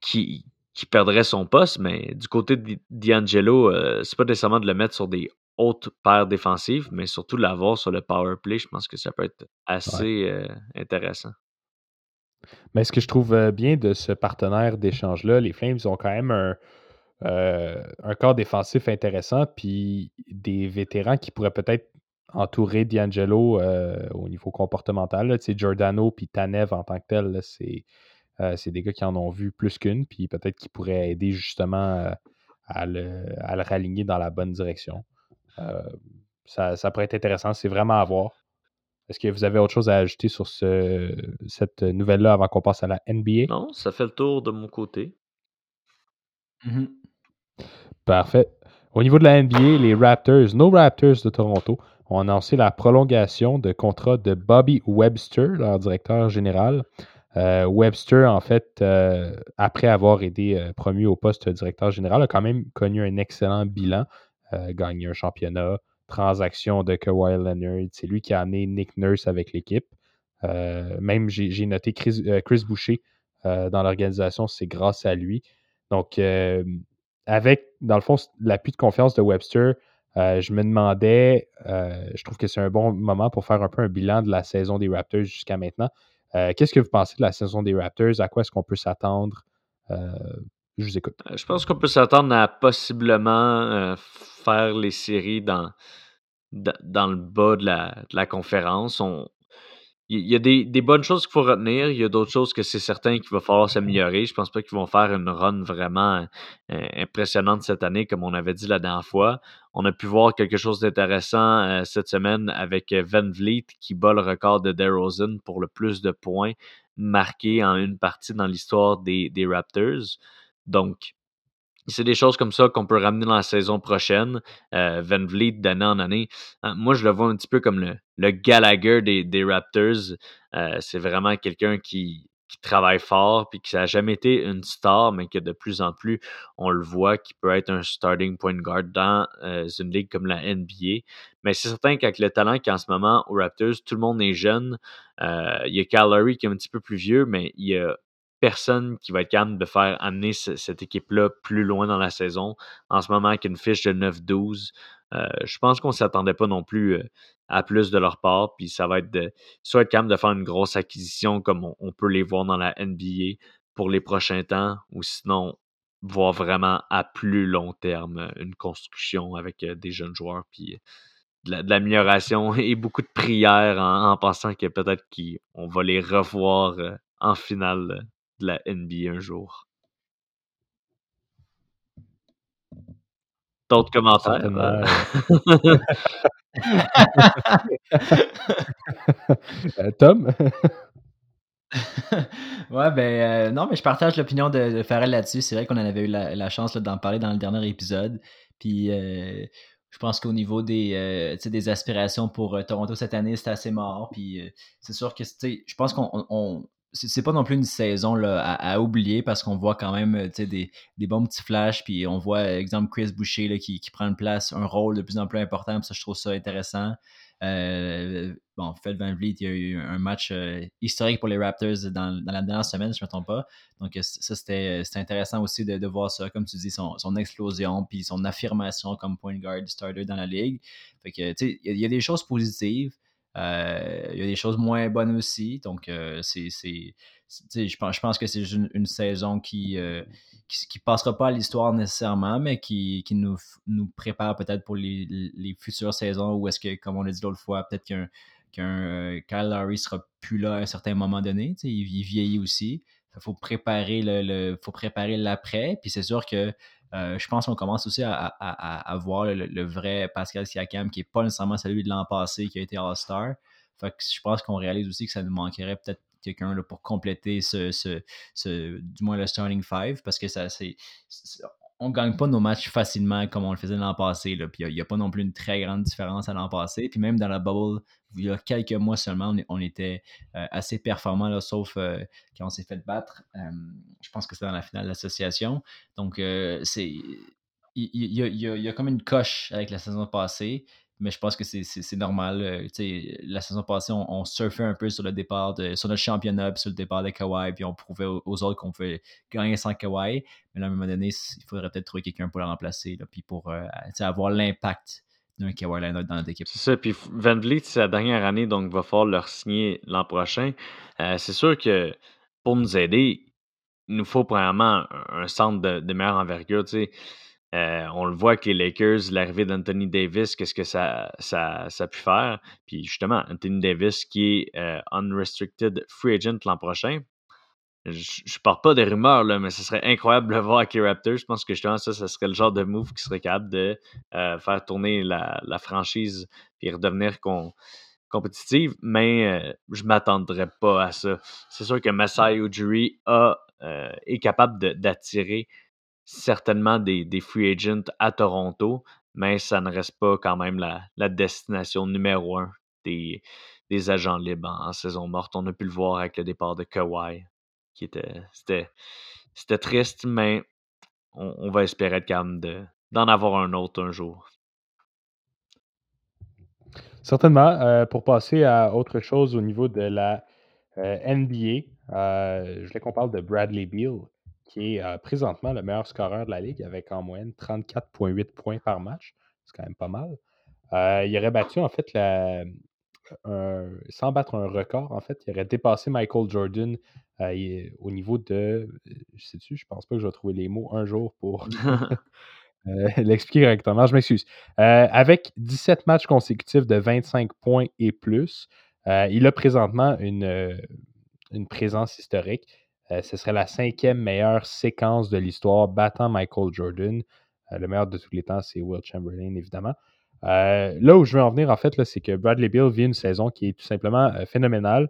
Speaker 3: qui, qui perdrait son poste. Mais du côté D'Angelo, euh, c'est pas nécessairement de le mettre sur des hautes paires défensives, mais surtout l'avoir sur le power play. Je pense que ça peut être assez euh, intéressant.
Speaker 4: Mais ce que je trouve euh, bien de ce partenaire d'échange-là, les Flames ont quand même un, un corps défensif intéressant, puis des vétérans qui pourraient peut-être entourer D'Angelo au niveau comportemental. sais Giordano puis Tanev en tant que tel, c'est c'est des gars qui en ont vu plus qu'une, puis peut-être qu'ils pourraient aider justement à le, à, le, raligner dans la bonne direction. Ça, ça, pourrait être intéressant, c'est vraiment à voir. Est-ce que vous avez autre chose à ajouter sur ce, cette nouvelle-là avant qu'on passe à la NBA?
Speaker 3: Non, ça fait le tour de mon côté.
Speaker 5: Mmh
Speaker 4: Parfait. Au niveau de la NBA, les Raptors, nos Raptors de Toronto, ont annoncé la prolongation de contrat de Bobby Webster, leur directeur général. Euh, Webster, en fait, euh, après avoir été euh, promu au poste de directeur général, a quand même connu un excellent bilan, gagné un championnat, transaction de Kawhi Leonard. C'est lui qui a amené Nick Nurse avec l'équipe. même, j'ai noté Chris, Chris Boucher dans l'organisation, c'est grâce à lui. Donc, avec, dans le fond, l'appui de confiance de Webster, je me demandais, je trouve que c'est un bon moment pour faire un peu un bilan de la saison des Raptors jusqu'à maintenant. Qu'est-ce que vous pensez de la saison des Raptors? À quoi est-ce qu'on peut s'attendre? Je vous écoute.
Speaker 3: Je pense qu'on peut s'attendre à possiblement faire les séries dans, dans le bas de la, de la conférence. On, il y a des, des bonnes choses qu'il faut retenir. Il y a d'autres choses que c'est certain qu'il va falloir s'améliorer. Je pense pas qu'ils vont faire une run vraiment euh, impressionnante cette année, comme on avait dit la dernière fois. On a pu voir quelque chose d'intéressant euh, cette semaine avec euh, Van Vliet qui bat le record de DeRozan pour le plus de points marqués en une partie dans l'histoire des, des Raptors. Donc, c'est des choses comme ça qu'on peut ramener dans la saison prochaine. Euh, d'année en année. Euh, moi, je le vois un petit peu comme le, le Gallagher des, Raptors. Euh, c'est vraiment quelqu'un qui, travaille fort puis qui n'a jamais été une star, mais que de plus en plus, on le voit, qui peut être un starting point guard dans euh, une ligue comme la NBA. Mais c'est certain qu'avec le talent qu'il y a en ce moment aux Raptors, tout le monde est jeune. Euh, il y a Calorie qui est un petit peu plus vieux, mais il y a personne qui va être capable de faire amener cette équipe-là plus loin dans la saison. En ce moment, avec une fiche de 9-12, euh, je pense qu'on ne s'attendait pas non plus euh, à plus de leur part. Puis ça va être de soit être capable de faire une grosse acquisition comme on, peut les voir dans la NBA pour les prochains temps, ou sinon voir vraiment à plus long terme une construction avec euh, des jeunes joueurs. Puis de l'amélioration et beaucoup de prières en, pensant que peut-être qu'on va les revoir en finale de la NBA un jour. D'autres commentaires? Euh?
Speaker 4: Euh, Tom?
Speaker 5: ouais, ben euh, non, mais je partage l'opinion de, de Farrell là-dessus. C'est vrai qu'on en avait eu la, chance d'en parler dans le dernier épisode. Puis je pense qu'au niveau des, des aspirations pour Toronto cette année, c'est assez mort. Puis c'est sûr que je pense qu'on c'est pas non plus une saison là, à, oublier parce qu'on voit quand même des, des bons petits flashs. Puis on voit, exemple, Chris Boucher là, qui, qui, prend une place, un rôle de plus en plus important. ça, je trouve ça intéressant. Euh, bon, Fed Van Vliet, il y a eu un match euh, historique pour les Raptors dans, dans, la dernière semaine, je ne me trompe pas. Donc, ça, c'était intéressant aussi de, de, voir ça, comme tu dis, son, son, explosion, puis son affirmation comme point guard starter dans la ligue. Fait que, tu sais, il y, a des choses positives. Euh, il y a des choses moins bonnes aussi. Donc, euh, c'est, je, pense, pense que c'est une, saison qui, euh, qui, passera pas à l'histoire nécessairement, mais qui, qui nous, nous prépare peut-être pour les, les, futures saisons où est-ce que, comme on l'a dit l'autre fois, peut-être qu'un, qu'un Kyle Lowry sera plus là à un certain moment donné. Il, il vieillit aussi. Il faut préparer le, faut préparer l'après. Puis c'est sûr que euh, je pense qu'on commence aussi à, voir le, vrai Pascal Siakam qui n'est pas nécessairement celui de l'an passé qui a été All-Star. Fait que je pense qu'on réalise aussi que ça nous manquerait peut-être quelqu'un pour compléter ce, du moins le starting five parce que ça c'est on gagne pas nos matchs facilement comme on le faisait l'an passé. Puis il n'y a, pas non plus une très grande différence à l'an passé. Puis même dans la bubble, il y a quelques mois seulement, on, était euh, assez performant, là, sauf euh, quand on s'est fait battre. Euh, je pense que c'est dans la finale de l'association. Donc c'est. Il y, a, comme une coche avec la saison passée mais je pense que c'est normal. La saison passée, on, surfait un peu sur le départ de, sur notre championnat, puis sur le départ de Kawhi, puis on prouvait aux, autres qu'on pouvait gagner sans Kawhi. Mais à un moment donné, il faudrait peut-être trouver quelqu'un pour le remplacer, là, puis pour avoir l'impact d'un Kawhi Leonard dans notre équipe.
Speaker 3: C'est ça, puis Van Vliet, c'est la dernière année, donc va falloir leur signer l'an prochain. Euh, c'est sûr que pour nous aider, il nous faut premièrement un, centre de, de meilleure envergure. Euh, on le voit avec les Lakers, l'arrivée d'Anthony Davis, qu'est-ce que ça, ça, ça, a pu faire? Puis justement, Anthony Davis qui est euh, unrestricted free agent l'an prochain. Je parle pas des rumeurs, là, mais ce serait incroyable de le voir avec les. Je pense que justement, ça, ce serait le genre de move qui serait capable de euh, faire tourner la, franchise et redevenir compétitive. Mais je ne m'attendrais pas à ça. C'est sûr que Masai Ujiri a, est capable d'attirer certainement des, free agents à Toronto, mais ça ne reste pas quand même la, destination numéro un des, des agents libres en, saison morte. On a pu le voir avec le départ de Kawhi, c'était, triste, mais on, va espérer être capable d'en avoir un autre un jour.
Speaker 4: Certainement. Euh, pour passer à autre chose au niveau de la euh, NBA, euh, je voulais qu'on parle de Bradley Beal qui est présentement le meilleur scoreur de la ligue avec en moyenne 34,8 points par match. C'est quand même pas mal. Il aurait battu, en fait, la, sans battre un record, en fait, il aurait dépassé Michael Jordan euh, au niveau de. Je sais-tu, je pense pas que je vais trouver les mots un jour pour l'expliquer correctement. Je m'excuse. avec 17 matchs consécutifs de 25 points et plus, il a présentement une, une présence historique. Euh, ce serait la cinquième meilleure séquence de l'histoire, battant Michael Jordan. Euh, le meilleur de tous les temps, c'est Will Chamberlain, évidemment. Euh, là où je veux en venir, en fait, c'est que Bradley Bill vit une saison qui est tout simplement phénoménale.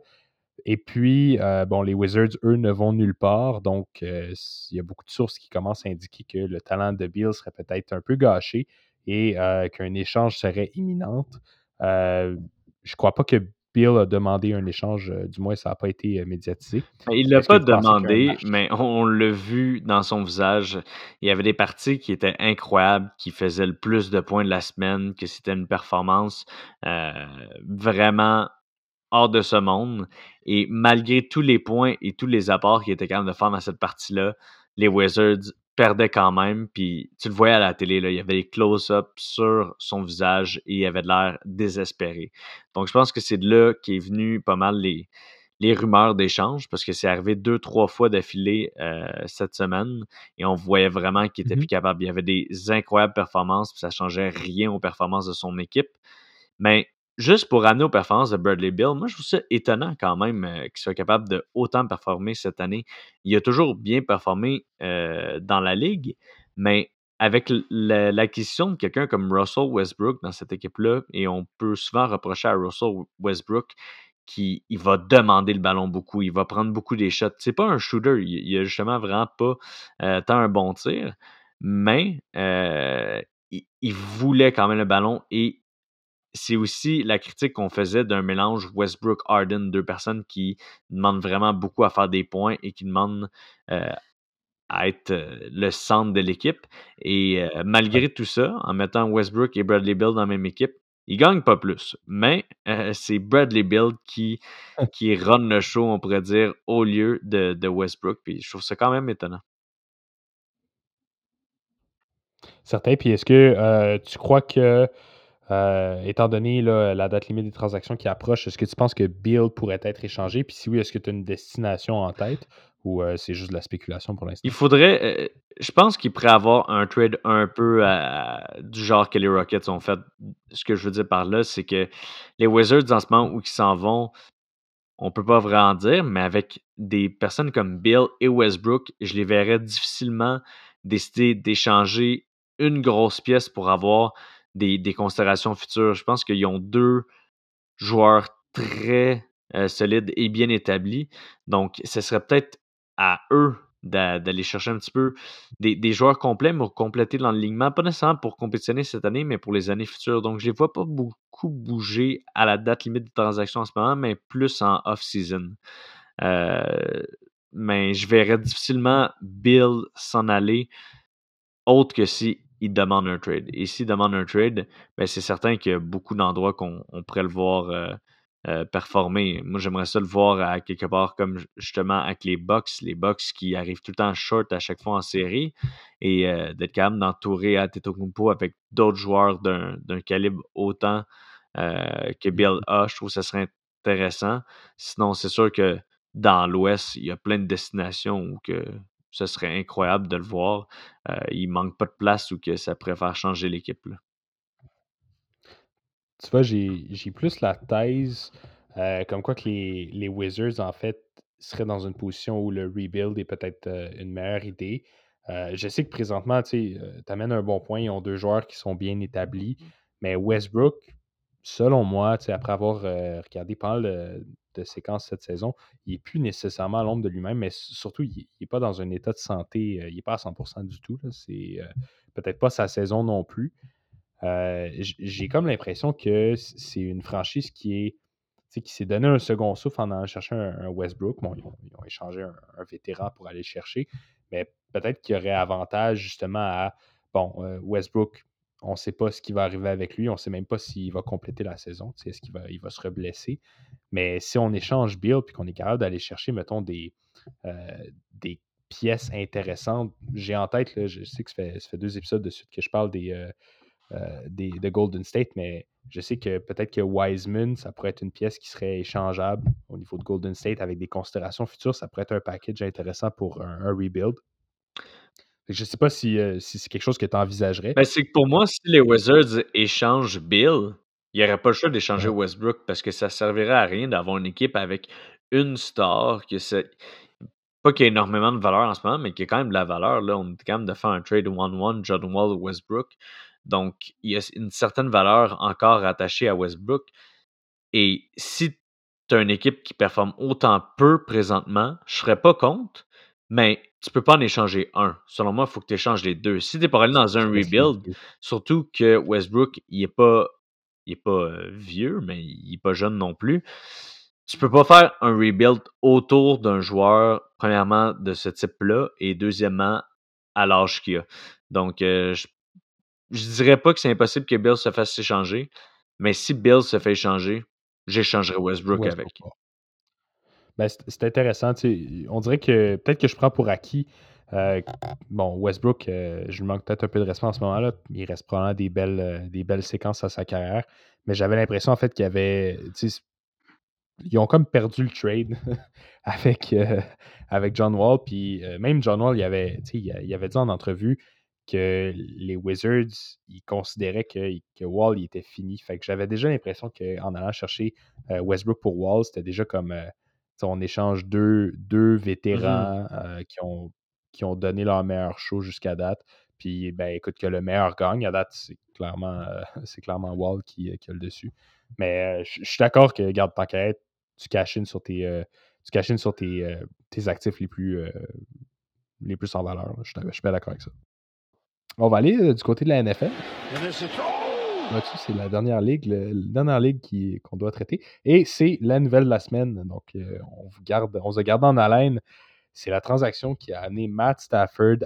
Speaker 4: Et puis, bon, les Wizards, eux, ne vont nulle part. Donc, il y a beaucoup de sources qui commencent à indiquer que le talent de Bill serait peut-être un peu gâché et qu'un échange serait imminent. je ne crois pas que Bill a demandé un échange, euh, du moins ça n'a pas été euh, médiatisé.
Speaker 3: Ben, il ne l'a pas demandé, mais on, l'a vu dans son visage. Il y avait des parties qui étaient incroyables, qui faisaient le plus de points de la semaine, que c'était une performance euh, vraiment hors de ce monde. Et malgré tous les points et tous les apports qu'il était capable de faire dans cette partie-là, les Wizards perdait quand même. Puis tu le voyais à la télé, là, il y avait des close-ups sur son visage et il avait de l'air désespéré. Donc je pense que c'est de là qu'est venu pas mal les, les rumeurs d'échange parce que c'est arrivé deux, trois fois d'affilée euh, cette semaine et on voyait vraiment qu'il était mmh plus capable. Il y avait des incroyables performances, puis ça changeait rien aux performances de son équipe. Mais juste pour amener aux performances de Bradley Bill, moi, je trouve ça étonnant quand même euh, qu'il soit capable de autant performer cette année. Il a toujours bien performé euh, dans la ligue, mais avec l'acquisition de quelqu'un comme Russell Westbrook dans cette équipe-là, et on peut souvent reprocher à Russell Westbrook qu'il va demander le ballon beaucoup, il va prendre beaucoup des shots. C'est pas un shooter, il, a justement vraiment pas euh, tant un bon tir, mais il, voulait quand même le ballon et c'est aussi la critique qu'on faisait d'un mélange Westbrook-Harden, deux personnes qui demandent vraiment beaucoup à faire des points et qui demandent euh, à être euh, le centre de l'équipe. Et euh, malgré tout ça, en mettant Westbrook et Bradley Bill dans la même équipe, ils gagnent pas plus. Mais c'est Bradley Bill qui, qui run le show, on pourrait dire, au lieu de, de Westbrook. Puis je trouve ça quand même étonnant.
Speaker 4: Certain. Puis est-ce que tu crois que euh, étant donné la date limite des transactions qui approche, est-ce que tu penses que Bill pourrait être échangé? Puis si oui, est-ce que tu as une destination en tête? Ou euh, c'est juste de la spéculation pour l'instant?
Speaker 3: Il faudrait. Euh, je pense qu'il pourrait avoir un trade un peu du genre que les Rockets ont fait. Ce que je veux dire par là, c'est que les Wizards, en ce moment où ils s'en vont, on peut pas vraiment dire, mais avec des personnes comme Bill et Westbrook, je les verrais difficilement décider d'échanger une grosse pièce pour avoir des, considérations futures. Je pense qu'ils ont deux joueurs très euh, solides et bien établis. Donc, ce serait peut-être à eux d'aller chercher un petit peu des, joueurs complets pour compléter l'enlignement, pas nécessairement pour compétitionner cette année, mais pour les années futures. Donc, je ne les vois pas beaucoup bouger à la date limite de transaction en ce moment, mais plus en off-season. Euh, mais je verrais difficilement Bill s'en aller, autre que si il demande un trade. Et s'il demande un trade, ben c'est certain qu'il y a beaucoup d'endroits qu'on pourrait le voir euh, euh, performer. Moi, j'aimerais ça le voir à quelque part comme justement avec les Bucks, les Bucks qui arrivent tout le temps short à chaque fois en série et euh, d'être capable d'entourer Kumpo avec d'autres joueurs d'un calibre autant que Bill A. Je trouve que ce serait intéressant. Sinon, c'est sûr que dans l'Ouest, il y a plein de destinations où que ce serait incroyable de le voir. Euh, il manque pas de place ou que ça pourrait faire changer l'équipe.
Speaker 4: Tu vois, j'ai j'ai plus la thèse euh, comme quoi que les, les Wizards, en fait, seraient dans une position où le rebuild est peut-être euh, une meilleure idée. Je sais que présentement, tu amènes un bon point. Ils ont deux joueurs qui sont bien établis. Mais Westbrook, selon moi, après avoir euh, regardé pas mal de, séquences cette saison, il n'est plus nécessairement à l'ombre de lui-même, mais surtout, il n'est pas dans un état de santé, euh, il n'est pas à 100% du tout. C'est euh, peut-être pas sa saison non plus. J'ai comme l'impression que c'est une franchise qui est qui s'est donné un second souffle en allant chercher un, Westbrook. Ils ont, échangé un, vétéran pour aller le chercher, mais peut-être qu'il y aurait avantage justement à bon, Westbrook, on ne sait pas ce qui va arriver avec lui, on ne sait même pas s'il va compléter la saison, est-ce qu'il va, il va se reblesser. Mais si on échange Bill puis qu'on est capable d'aller chercher, mettons, des, euh, des pièces intéressantes, j'ai en tête, là, je sais que ça fait, deux épisodes de suite que je parle euh, euh, des, de Golden State, mais je sais que peut-être que Wiseman, ça pourrait être une pièce qui serait échangeable au niveau de Golden State avec des considérations futures. Ça pourrait être un package intéressant pour un rebuild. Je ne sais pas si, euh, si c'est quelque chose que tu envisagerais.
Speaker 3: Ben, c'est que pour moi, si les Wizards échangent Bill, il n'y aurait pas le choix d'échanger
Speaker 4: Ouais.
Speaker 3: Westbrook parce que ça servirait à rien d'avoir une équipe avec une star que c'est. Pas qu'il y ait énormément de valeur en ce moment, mais qu'il y a quand même de la valeur. Là. On est quand même de faire un trade one-one, John Wall, Westbrook. Donc, il y a une certaine valeur encore attachée à Westbrook. Et si tu as une équipe qui performe autant peu présentement, je serais pas contre, mais tu peux pas en échanger un. Selon moi, il faut que tu échanges les deux. Si tu n'es pas allé dans un rebuild, surtout que Westbrook, il est pas, il est pas euh, vieux, mais il est pas jeune non plus. Tu peux pas faire un rebuild autour d'un joueur, premièrement, de ce type-là, et deuxièmement, à l'âge qu'il a. Donc, euh, je, je dirais pas que c'est impossible que Bill se fasse échanger, mais si Bill se fait échanger, j'échangerai Westbrook,
Speaker 4: Westbrook,
Speaker 3: avec.
Speaker 4: Ben, c'est intéressant. On dirait que peut-être que je prends pour acquis. euh, bon, Westbrook, euh, je lui manque peut-être un peu de respect en ce moment-là. Il reste probablement des belles, euh, des belles séquences à sa carrière. Mais j'avais l'impression en fait qu'il y avait. Ils ont comme perdu le trade avec, John Wall. Puis même John Wall, il avait, il, avait dit en entrevue que les Wizards, ils considéraient que, Wall était fini. Fait que j'avais déjà l'impression qu'en allant chercher Westbrook pour Wall, c'était déjà comme on échange deux, deux vétérans euh, qui, ont, qui ont donné leur meilleur show jusqu'à date. Puis ben écoute, que le meilleur gagne à date, c'est clairement, euh, c'est clairement Wall qui, qui a le dessus. Mais euh, je suis d'accord que, garde tant qu'à être, tu cachines sur tes, euh, tu sur tes, euh, tes actifs les plus, euh, les plus en valeur. Je suis bien d'accord avec ça. On va aller euh, du côté de la NFL. Là-dessus, c'est la dernière ligue, la dernière ligue qu'on doit traiter. Et c'est la nouvelle de la semaine. Donc, euh, on vous garde, on se garde en haleine. C'est la transaction qui a amené Matt Stafford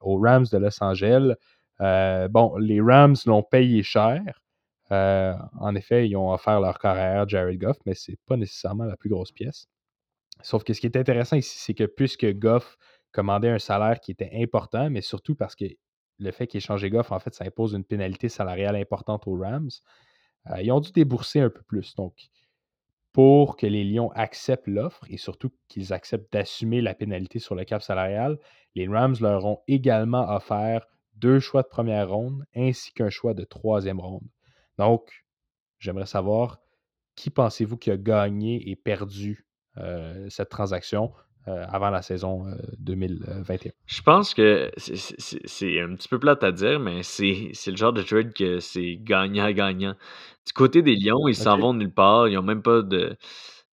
Speaker 4: aux Rams de Los Angeles. Euh, bon, les Rams l'ont payé cher. Euh, en effet, ils ont offert leur carrière Jared Goff, mais c'est pas nécessairement la plus grosse pièce. Sauf que ce qui est intéressant ici, c'est que puisque Goff commandait un salaire qui était important, mais surtout parce que le fait changé Goff, en fait, ça impose une pénalité salariale importante aux Rams. euh, ils ont dû débourser un peu plus. Donc, pour que les Lions acceptent l'offre et surtout qu'ils acceptent d'assumer la pénalité sur le cap salarial, les Rams leur ont également offert deux choix de première ronde ainsi qu'un choix de troisième ronde. Donc, j'aimerais savoir qui pensez-vous qui a gagné et perdu euh, cette transaction? Euh, avant la saison euh, 2021?
Speaker 3: Je pense que c'est- un petit peu plate à dire, mais c'est le genre de trade que c'est gagnant-gagnant. Du côté des Lions, ils s'en vont nulle part. Ils ont même pas de.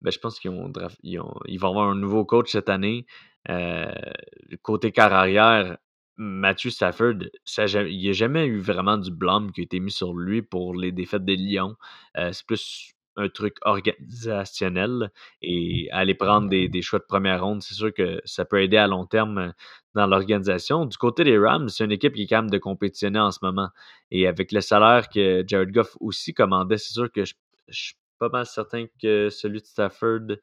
Speaker 3: Ben, je pense qu'ils ont, ils ont- ils vont avoir un nouveau coach cette année. Euh, côté quart arrière, Matthew Stafford, ça il n'y a jamais eu vraiment du blâme qui a été mis sur lui pour les défaites des Lions. Euh, c'est plus un truc organisationnel et aller prendre des, des choix de première ronde, c'est sûr que ça peut aider à long terme euh, dans l'organisation. Du côté des Rams, c'est une équipe qui est même de compétitionner en ce moment. Et avec le salaire que Jared Goff aussi commandait, c'est sûr que je, je suis pas mal certain que celui de Stafford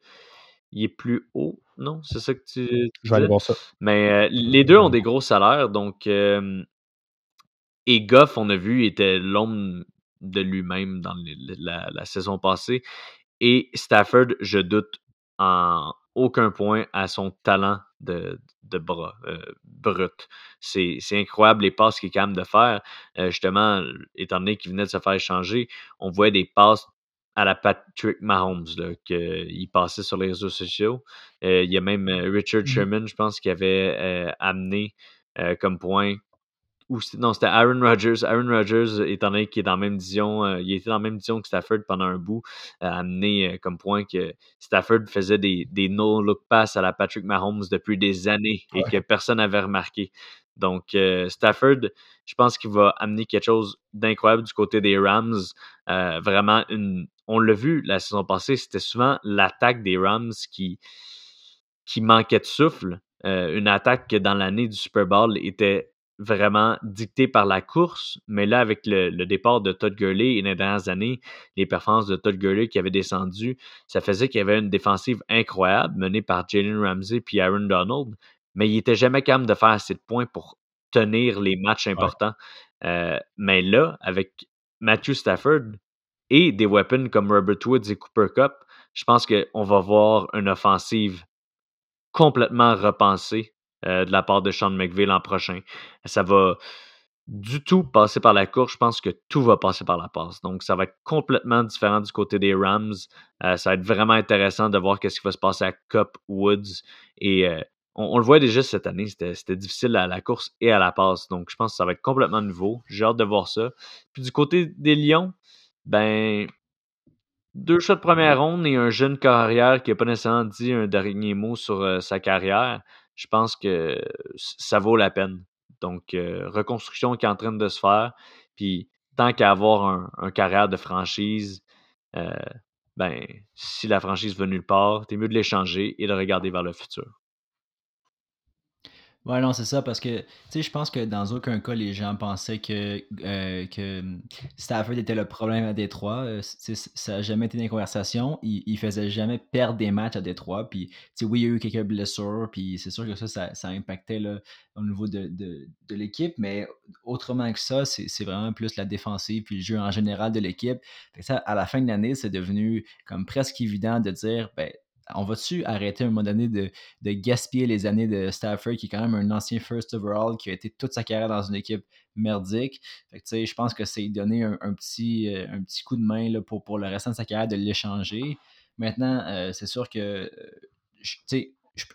Speaker 3: il est plus haut. Non, c'est ça que tu, tu
Speaker 4: Je vais aller voir ça.
Speaker 3: Mais euh, les deux ont des gros salaires, donc euh, et Goff, on a vu, était l'ombre de lui-même dans les- la, la saison passée. Et Stafford, je doute en, aucun point à son talent de, de bras euh, brut. C'est incroyable les passes qu'il est capable de faire. Euh, justement, étant donné qu'il venait de se faire échanger, on voyait des passes à la Patrick Mahomes, qu'il passait sur les réseaux sociaux. Euh, il y a même Richard
Speaker 4: Mmh.
Speaker 3: Sherman, je pense, qui avait amené comme point non, c'était Aaron Rodgers. Aaron Rodgers, étant donné qu'il est dans la même division, euh, il était dans la même division que Stafford pendant un bout, a amené euh, comme point que Stafford faisait des, des no-look pass à la Patrick Mahomes depuis des années et que personne n'avait remarqué. Donc, euh, Stafford, je pense qu'il va amener quelque chose d'incroyable du côté des Rams. vraiment, une, on l'a vu la saison passée, c'était souvent l'attaque des Rams qui, qui manquait de souffle. une attaque que dans l'année du Super Bowl était vraiment dicté par la course, mais là, avec le, départ de Todd Gurley et les dernières années, les performances de Todd Gurley qui avait descendu, ça faisait qu'il y avait une défensive incroyable menée par Jalen Ramsey puis Aaron Donald, mais il n'était jamais capable de faire assez de points pour tenir les matchs importants. Euh, mais là, avec Matthew Stafford et des weapons comme Robert Woods et Cooper Cup, je pense qu'on va voir une offensive complètement repensée euh, de la part de Sean McVay l'an prochain. Ça va du tout passer par la course. Je pense que tout va passer par la passe. Donc, ça va être complètement différent du côté des Rams. Euh, ça va être vraiment intéressant de voir qu'est-ce qui va se passer à Cup Woods. Et euh, on, le voit déjà cette année, c'était difficile à la course et à la passe. Donc, je pense que ça va être complètement nouveau. J'ai hâte de voir ça. Puis du côté des Lions, ben, deux choix de première ronde et un jeune carrière qui n'a pas nécessairement dit un dernier mot sur sa carrière je pense que ça vaut la peine. Donc, euh, reconstruction qui est en train de se faire. Puis, tant qu'à avoir un, carrière de franchise, euh, ben, si la franchise va nulle part, t'es mieux de l'échanger et de regarder vers le futur.
Speaker 5: Ouais, non, c'est ça, parce que, tu sais, je pense que dans aucun cas, les gens pensaient que, euh, que Stafford était le problème à Détroit. Euh, ça n'a jamais été une conversation. Il, il faisait jamais perdre des matchs à Détroit. Puis, tu sais, oui, il y a eu quelques blessures, puis c'est sûr que ça, ça, impactait là, au niveau de, de, de l'équipe, mais autrement que ça, c'est vraiment plus la défensive puis le jeu en général de l'équipe. Ça, à la fin de l'année, c'est devenu comme presque évident de dire, ben, on va-tu arrêter à un moment donné de, gaspiller les années de Stafford, qui est quand même un ancien first overall, qui a été toute sa carrière dans une équipe merdique? je pense que c'est donner un, petit, euh, un petit coup de main pour, le restant de sa carrière de l'échanger. Maintenant, euh, c'est sûr que euh,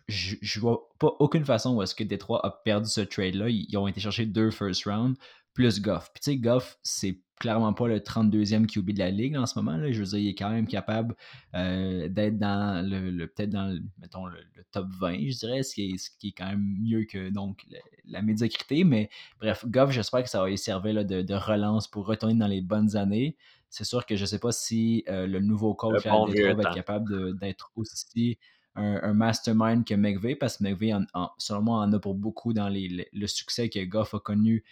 Speaker 5: je ne vois pas aucune façon où est-ce que Détroit a perdu ce trade-là. Ils, ont été chercher deux first round plus Goff. Puis tu sais, Goff, c'est clairement pas le 32e QB de la ligue en ce moment. Là. Je veux dire, il est quand même capable euh, d'être dans le, peut-être dans le, mettons, le, top 20, je dirais, ce qui, est, ce qui est quand même mieux que donc la, médiocrité. Mais bref, Goff, j'espère que ça va lui servir de, relance pour retourner dans les bonnes années. C'est sûr que je sais pas si euh, le nouveau coach va être capable d'être aussi un, mastermind que McVeigh, parce que McVeigh, selon moi, en a pour beaucoup dans le succès que Goff a connu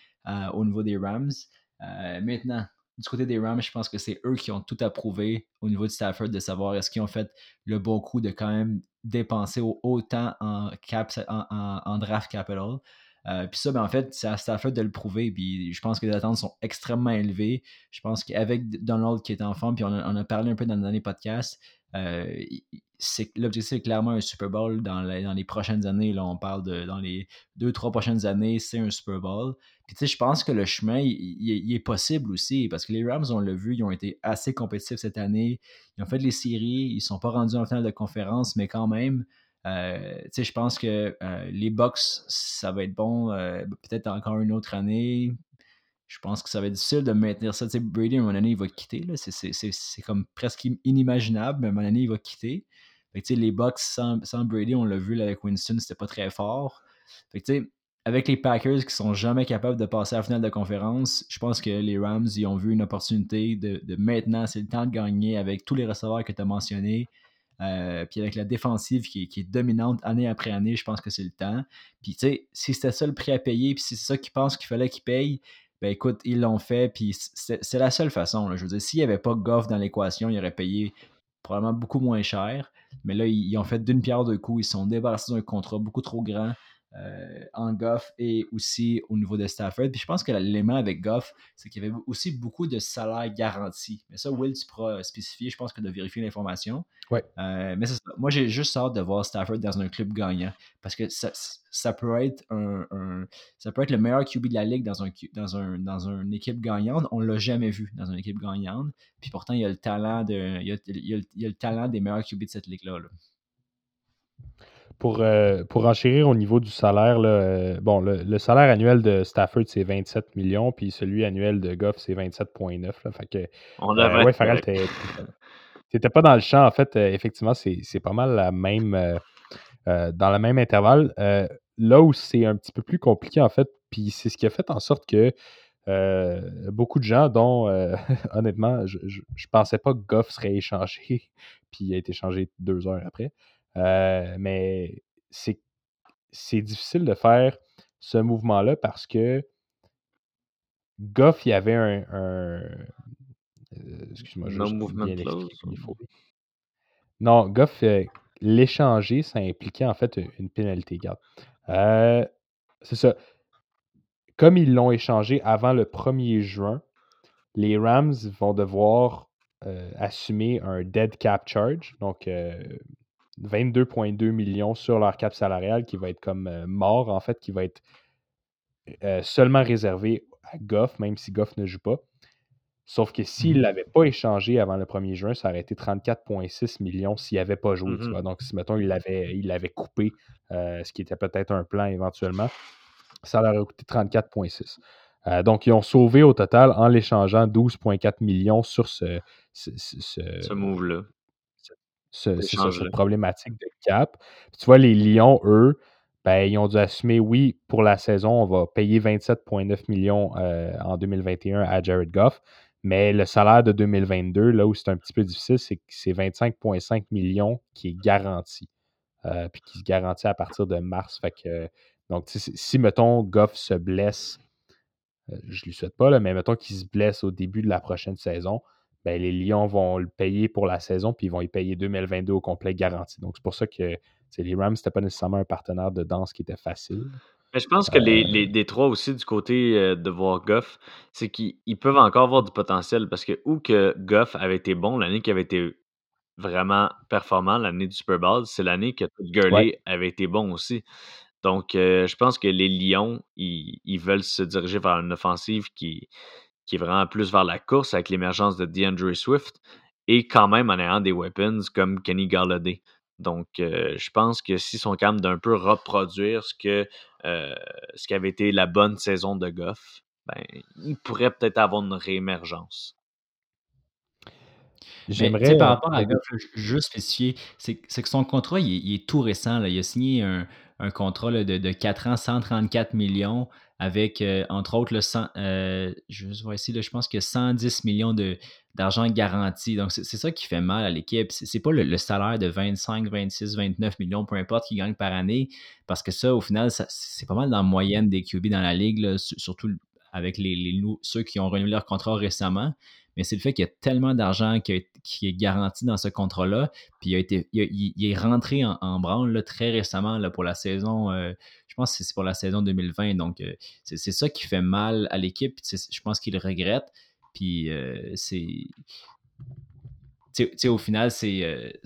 Speaker 5: au niveau des Rams. Euh, maintenant, du côté des Rams, je pense que c'est eux qui ont tout approuvé au niveau de Stafford de savoir est-ce qu'ils ont fait le bon coup de quand même dépenser autant en, cap, en, draft capital. Euh, puis ça, ben, en fait, c'est à Stafford de le prouver. Puis je pense que les attentes sont extrêmement élevées. Je pense qu'avec Donald qui est en forme, puis on a, parlé un peu dans le dernier podcast, euh, l'objectif est clairement un Super Bowl dans, dans les prochaines années. Là, on parle de dans les deux, trois prochaines années, c'est un Super Bowl. Puis tu sais, je pense que le chemin, il, est possible aussi, parce que les Rams, on l'a vu, ils ont été assez compétitifs cette année. Ils ont fait les séries, ils ne sont pas rendus en finale de conférence, mais quand même, euh, je pense que euh, les Bucks, ça va être bon, euh, peut-être encore une autre année. Je pense que ça va être difficile de maintenir ça. Tu sais, Brady, à un moment donné, il va quitter. C'est comme presque inimaginable, mais à un moment donné, il va quitter. Fait que, les Bucks sans, Brady, on l'a vu avec Winston, c'était pas très fort. Fait que, avec les Packers qui sont jamais capables de passer à la finale de conférence, je pense que les Rams ils ont vu une opportunité de, maintenant, c'est le temps de gagner avec tous les receveurs que tu as mentionnés. Euh, puis avec la défensive qui est, dominante année après année, je pense que c'est le temps. Puis tu sais, si c'était ça le prix à payer, puis si c'est ça qu'ils pensent qu'il fallait qu'ils payent, ben écoute, ils l'ont fait, puis c'est la seule façon. Je veux dire, s'il n'y avait pas Goff dans l'équation, ils auraient payé probablement beaucoup moins cher. Mais là, ils, ont fait d'une pierre deux coups. Ils sont débarrassés d'un contrat beaucoup trop grand. Euh, en Goff et aussi au niveau de Stafford. Puis je pense que l'élément avec Goff, c'est qu'il y avait aussi beaucoup de salaires garantis. Mais ça, Will, tu pourras spécifier, je pense que de vérifier l'information.
Speaker 4: Ouais.
Speaker 5: Euh, mais moi, j'ai juste hâte de voir Stafford dans un club gagnant parce que ça, ça peut être un, ça peut être le meilleur QB de la ligue dans un dans un dans une équipe gagnante. On l'a jamais vu dans une équipe gagnante. Puis pourtant, il y a le talent de il y a, il y a, le talent des meilleurs QB de cette ligue là. là.
Speaker 4: Pour, euh, pour enchérir au niveau du salaire, euh, bon, le, salaire annuel de Stafford, c'est 27 millions, puis celui annuel de Goff, c'est 27,9. Fait que,
Speaker 3: On euh,
Speaker 4: ouais, Farrell, t'étais pas dans le champ. En fait, effectivement, c'est pas mal la même, dans le même intervalle. là où c'est un petit peu plus compliqué, en fait, puis c'est ce qui a fait en sorte que beaucoup de gens, dont honnêtement, je, je, pensais pas que Goff serait échangé, puis il a été échangé deux heures après. Euh, mais c'est, difficile de faire ce mouvement-là parce que Goff, il y avait un. Euh, excuse-moi, je
Speaker 3: non mouvement bien
Speaker 4: Non, Goff, euh, l'échanger, ça impliquait en fait une pénalité. Garde. c'est ça. Comme ils l'ont échangé avant le 1er juin, les Rams vont devoir assumer un dead cap charge, donc 22,2 millions sur leur cap salarial qui va être comme euh, mort, en fait, qui va être euh, seulement réservé à Goff, même si Goff ne joue pas. Sauf que s'il ne mmh l'avait pas échangé avant le 1er juin, ça aurait été 34,6 millions s'il n'avait pas joué. Mmh Donc, si, mettons, il l'avait il coupé, euh, ce qui était peut-être un plan éventuellement, ça leur aurait coûté 34,6. donc, ils ont sauvé au total en l'échangeant 12,4 millions sur ce, ce,
Speaker 3: ce move-là
Speaker 4: ce, cette problématique de cap. tu vois, les Lions, eux, ben, ils ont dû assumer, oui, pour la saison, on va payer 27,9 millions euh, en 2021 à Jared Goff, mais le salaire de 2022, là où c'est un petit peu difficile, c'est que c'est 25,5 millions qui est garanti. Euh, puis qui se garantit à partir de mars. Fait que, donc, si, mettons, Goff se blesse, euh, je ne lui souhaite pas, là, mais mettons qu'il se blesse au début de la prochaine saison, ben, les Lions vont le payer pour la saison, puis ils vont y payer 2022 au complet garanti. Donc, c'est pour ça que les Rams, c'était pas nécessairement un partenaire de danse qui était facile.
Speaker 3: Mais je pense que les, euh, les Détroits aussi, du côté euh, de voir Goff, c'est qu'ils peuvent encore avoir du potentiel parce que où que Goff avait été bon, l'année qui avait été vraiment performant, l'année du Super Bowl, c'est l'année que Gurley avait été bon aussi. Donc, euh, je pense que les Lions, ils, ils, veulent se diriger vers une offensive qui, qui est vraiment plus vers la course avec l'émergence de DeAndre Swift et quand même en ayant des weapons comme Kenny Galladay. Donc, euh, je pense que s'ils sont capables d'un peu reproduire ce que euh, ce qui avait été la bonne saison de Goff, ben, ils pourraient peut-être avoir une réémergence.
Speaker 5: J'aimerais. Par rapport à Goff, juste spécifier, c'est que son contrat, il est, tout récent. Là. Il a signé un, un contrat de, de, 4 ans, 134 millions avec, euh, entre autres, le 100, euh, je vois ici, je pense que 110 millions d'argent garanti. Donc, c'est ça qui fait mal à l'équipe. C'est pas le, salaire de 25, 26, 29 millions, peu importe, qui gagne par année, parce que ça, au final, c'est pas mal dans la moyenne des QB dans la ligue, surtout avec les, ceux qui ont renouvelé leur contrat récemment mais c'est le fait qu'il y a tellement d'argent qui, est garanti dans ce contrat-là. Puis il, a été, il, est rentré en, branle très récemment là, pour la saison, euh, je pense que c'est pour la saison 2020. Donc euh, c'est ça qui fait mal à l'équipe. Je pense qu'il regrette. Puis euh, c'est. au final, c'est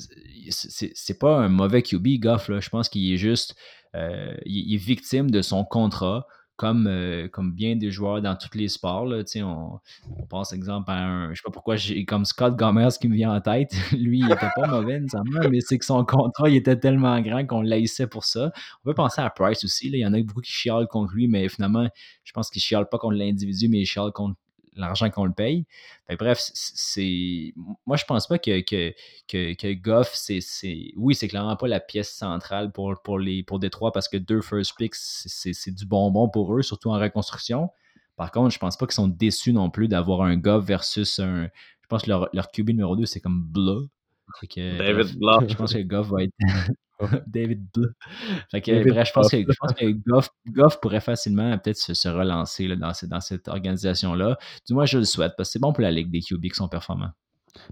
Speaker 5: c'est pas un mauvais QB, Goff. Là. Je pense qu'il est juste. il, est victime de son contrat comme, euh, comme bien des joueurs dans tous les sports. Là, on, on passe exemple à un. Je sais pas pourquoi comme Scott Gomez qui me vient en tête. Lui, il était pas mauvais, mais c'est que son contrat il était tellement grand qu'on laissait pour ça. On peut penser à Price aussi. Il y en a beaucoup qui chialent contre lui, mais finalement, je pense qu'il ne chialent pas contre l'individu, mais il chialent contre l'argent qu'on le paye. bref, c'est. Moi, je pense pas que, que, que, Goff, c'est. Oui, c'est clairement pas la pièce centrale pour, pour, les, pour Détroit parce que deux first picks, c'est du bonbon pour eux, surtout en reconstruction. Par contre, je pense pas qu'ils sont déçus non plus d'avoir un Goff versus un. Je pense que leur, leur QB numéro 2, c'est comme Blah.
Speaker 3: David Blah.
Speaker 5: Je pense que Goff va être. David Blah. Fait que, bref, je pense que, je pense que Goff, Goff, pourrait facilement peut-être se, relancer là, dans, dans, cette organisation-là. Du moins, je le souhaite parce que c'est bon pour la Ligue des QB qui sont performants.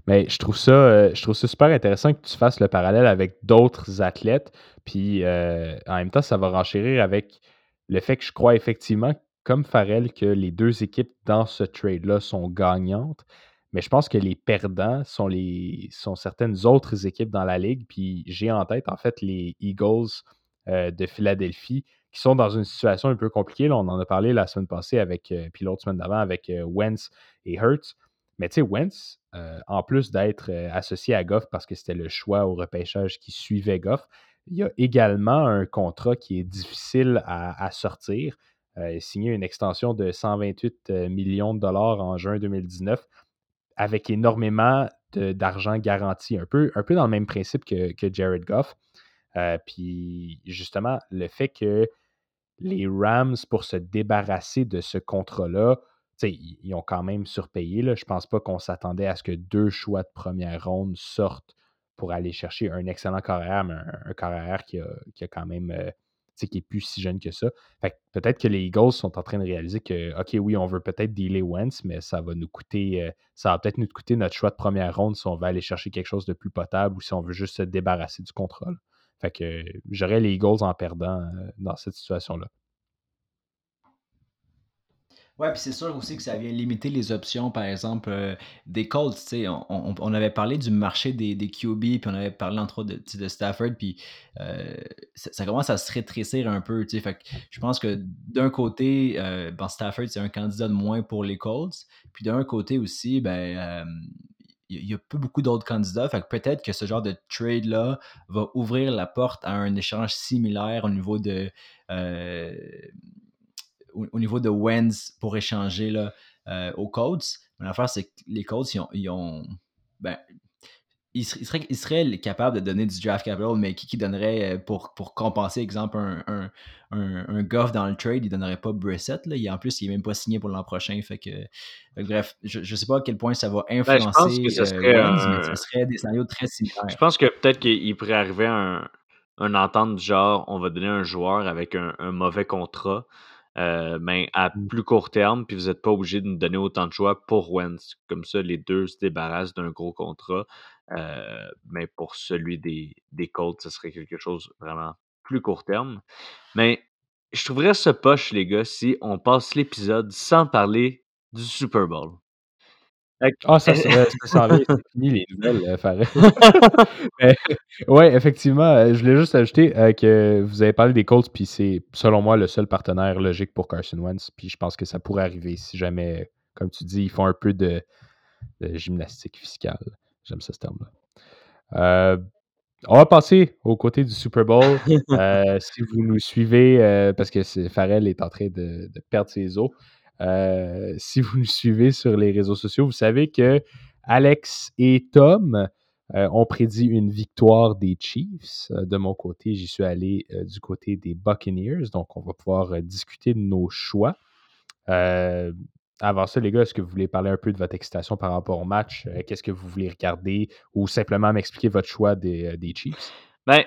Speaker 4: Mais je trouve ça, euh, je trouve ça super intéressant que tu fasses le parallèle avec d'autres athlètes. Puis euh, en même temps, ça va renchérir avec le fait que je crois effectivement, comme Farrell, que les deux équipes dans ce trade-là sont gagnantes. Mais je pense que les perdants sont, les, sont certaines autres équipes dans la ligue. Puis j'ai en tête, en fait, les Eagles euh, de Philadelphie qui sont dans une situation un peu compliquée. On en a parlé la semaine passée avec, puis l'autre semaine d'avant avec Wentz et Hurts. Mais tu sais, Wentz, euh, en plus d'être euh, associé à Goff parce que c'était le choix au repêchage qui suivait Goff, il y a également un contrat qui est difficile à, sortir. Euh, il signé une extension de 128 millions de dollars en juin 2019 avec énormément d'argent garanti, un peu, un peu dans le même principe que, que Jared Goff. puis justement, le fait que les Rams, pour se débarrasser de ce contrat-là, ils ont quand même surpayé. Là. Je pense pas qu'on s'attendait à ce que deux choix de première ronde sortent pour aller chercher un excellent carrière, mais un, carrière qui a, qui a, quand même. Euh, qui est plus si jeune que ça. peut-être que les Eagles sont en train de réaliser que, OK, oui, on veut peut-être dealer Wentz, mais ça va nous coûter, euh, ça va peut-être nous coûter notre choix de première ronde si on veut aller chercher quelque chose de plus potable ou si on veut juste se débarrasser du contrôle. Fait que j'aurais les Eagles en perdant euh, dans cette situation-là.
Speaker 5: Ouais, puis c'est sûr aussi que ça vient limiter les options, par exemple, euh, des Colts. On, on, avait parlé du marché des, des QB, puis on avait parlé entre autres de, de Stafford, puis euh, ça, commence à se rétrécir un peu. Fait que je pense que d'un côté, euh, ben Stafford, c'est un candidat de moins pour les Colts, puis d'un côté aussi, ben. il y a pas beaucoup d'autres candidats. Fait que peut-être que ce genre de trade-là va ouvrir la porte à un échange similaire au niveau de au, niveau de Wens pour échanger là, euh, aux Colts. Mais l'affaire, c'est que les Colts, ils ont. ben, ils, seraient, ils, seraient, capables de donner du draft capital, mais qui, qui donnerait euh, pour, pour compenser, exemple, un, un, un, Goff dans le trade, il donnerait pas Brissett. Là. en plus, il n'est même pas signé pour l'an prochain. Fait que, bref, je ne sais pas à quel point ça va ben, influencer
Speaker 3: ben, serait
Speaker 5: mais ce serait des scénarios très similaires.
Speaker 3: Je pense que peut-être qu'il pourrait arriver un, un entente du genre on va donner un joueur avec un, un mauvais contrat euh, ben, à mmh. plus court terme, puis vous n'êtes pas obligé de nous donner autant de choix pour Wentz. Comme ça, les deux se débarrassent d'un gros contrat. Euh, mais pour celui des, des Colts, ce serait quelque chose vraiment plus court terme. Mais je trouverais ce poche, les gars, si on passe l'épisode sans parler du Super Bowl.
Speaker 4: Ah, ça, c'est fini les nouvelles, euh, ouais, effectivement, euh, je voulais juste ajouter euh, que vous avez parlé des Colts, puis c'est, selon moi, le seul partenaire logique pour Carson Wentz. Puis je pense que ça pourrait arriver si jamais, comme tu dis, ils font un peu de, gymnastique fiscale. J'aime ce terme-là. on va passer au côté du Super Bowl. si vous nous suivez, parce que Farrell est en train de, de perdre ses os. Euh, si vous nous suivez sur les réseaux sociaux, vous savez que Alex et Tom euh, ont prédit une victoire des Chiefs. Euh, de mon côté, j'y suis allé du côté des Buccaneers, donc on va pouvoir discuter de nos choix. avant ça, les gars, est-ce que vous voulez parler un peu de votre excitation par rapport au match? Qu'est-ce que vous voulez regarder? Ou simplement m'expliquer votre choix des, des Chiefs?
Speaker 3: Ben,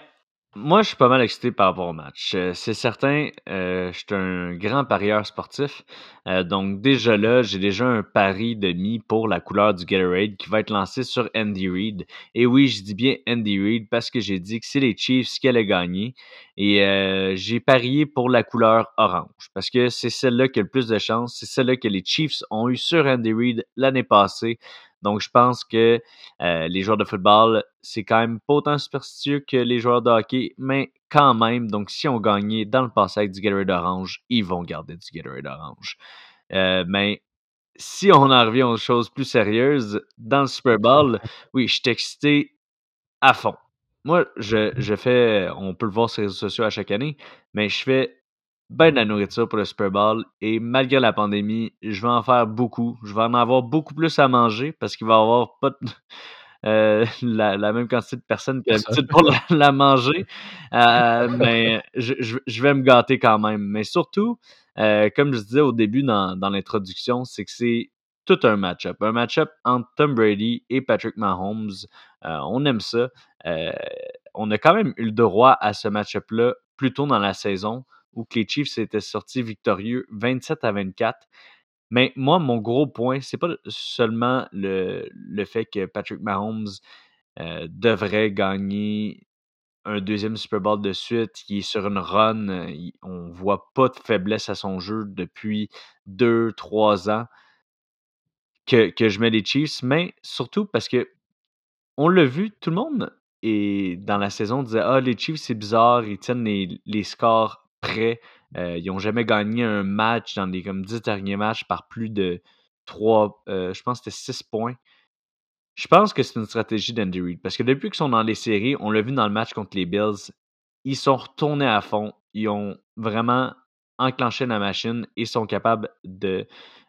Speaker 3: moi, je suis pas mal excité par rapport au match. Euh, c'est certain, euh, je suis un grand parieur sportif. Euh, donc déjà là, j'ai déjà un pari de mi pour la couleur du Gatorade qui va être lancé sur Andy Reid. Et oui, je dis bien Andy Reid parce que j'ai dit que c'est les Chiefs qui allaient gagner. Et j'ai parié pour la couleur orange parce que c'est celle-là qui a le plus de chance. C'est celle-là que les Chiefs ont eu sur Andy Reid l'année passée. Donc, je pense que euh, les joueurs de football, c'est quand même pas autant superstitieux que les joueurs de hockey, mais quand même, donc si on gagnait dans le passé avec du Gatorade orange, ils vont garder du Gatorade orange. Euh, mais si on en revient aux choses plus sérieuses, dans le Super Bowl, oui, je suis excité à fond. Moi, je, je fais, on peut le voir sur les réseaux sociaux à chaque année, mais je fais ben de la nourriture pour le Super Bowl. Et malgré la pandémie, je vais en faire beaucoup. Je vais en avoir beaucoup plus à manger parce qu'il va y avoir pas euh, la, même quantité de personnes que pour la, manger. Euh, mais je, vais me gâter quand même. Mais surtout, euh, comme je disais au début dans, dans l'introduction, c'est que c'est tout un match-up. Un match-up entre Tom Brady et Patrick Mahomes. on aime ça. on a quand même eu le droit à ce match-up-là plus tôt dans la saison où les Chiefs étaient sortis victorieux 27 à 24. Mais moi, mon gros point, c'est pas seulement le, le fait que Patrick Mahomes euh, devrait gagner un deuxième Super Bowl de suite, qui est sur une run. euh, On voit pas de faiblesse à son jeu depuis deux, trois ans que, que je mets les Chiefs, mais surtout parce que on l'a vu, tout le monde et dans la saison disait Ah, les Chiefs, c'est bizarre, ils tiennent les, les scores prêts. Euh, ils n'ont jamais gagné un match dans les comme 10 derniers matchs par plus de 3, euh, je pense que c'était 6 points. Je pense que c'est une stratégie d'Andy Reid. Parce que depuis qu'ils sont dans les séries, on l'a vu dans le match contre les Bills, ils sont retournés à fond. Ils ont vraiment enclenché la machine et sont capables de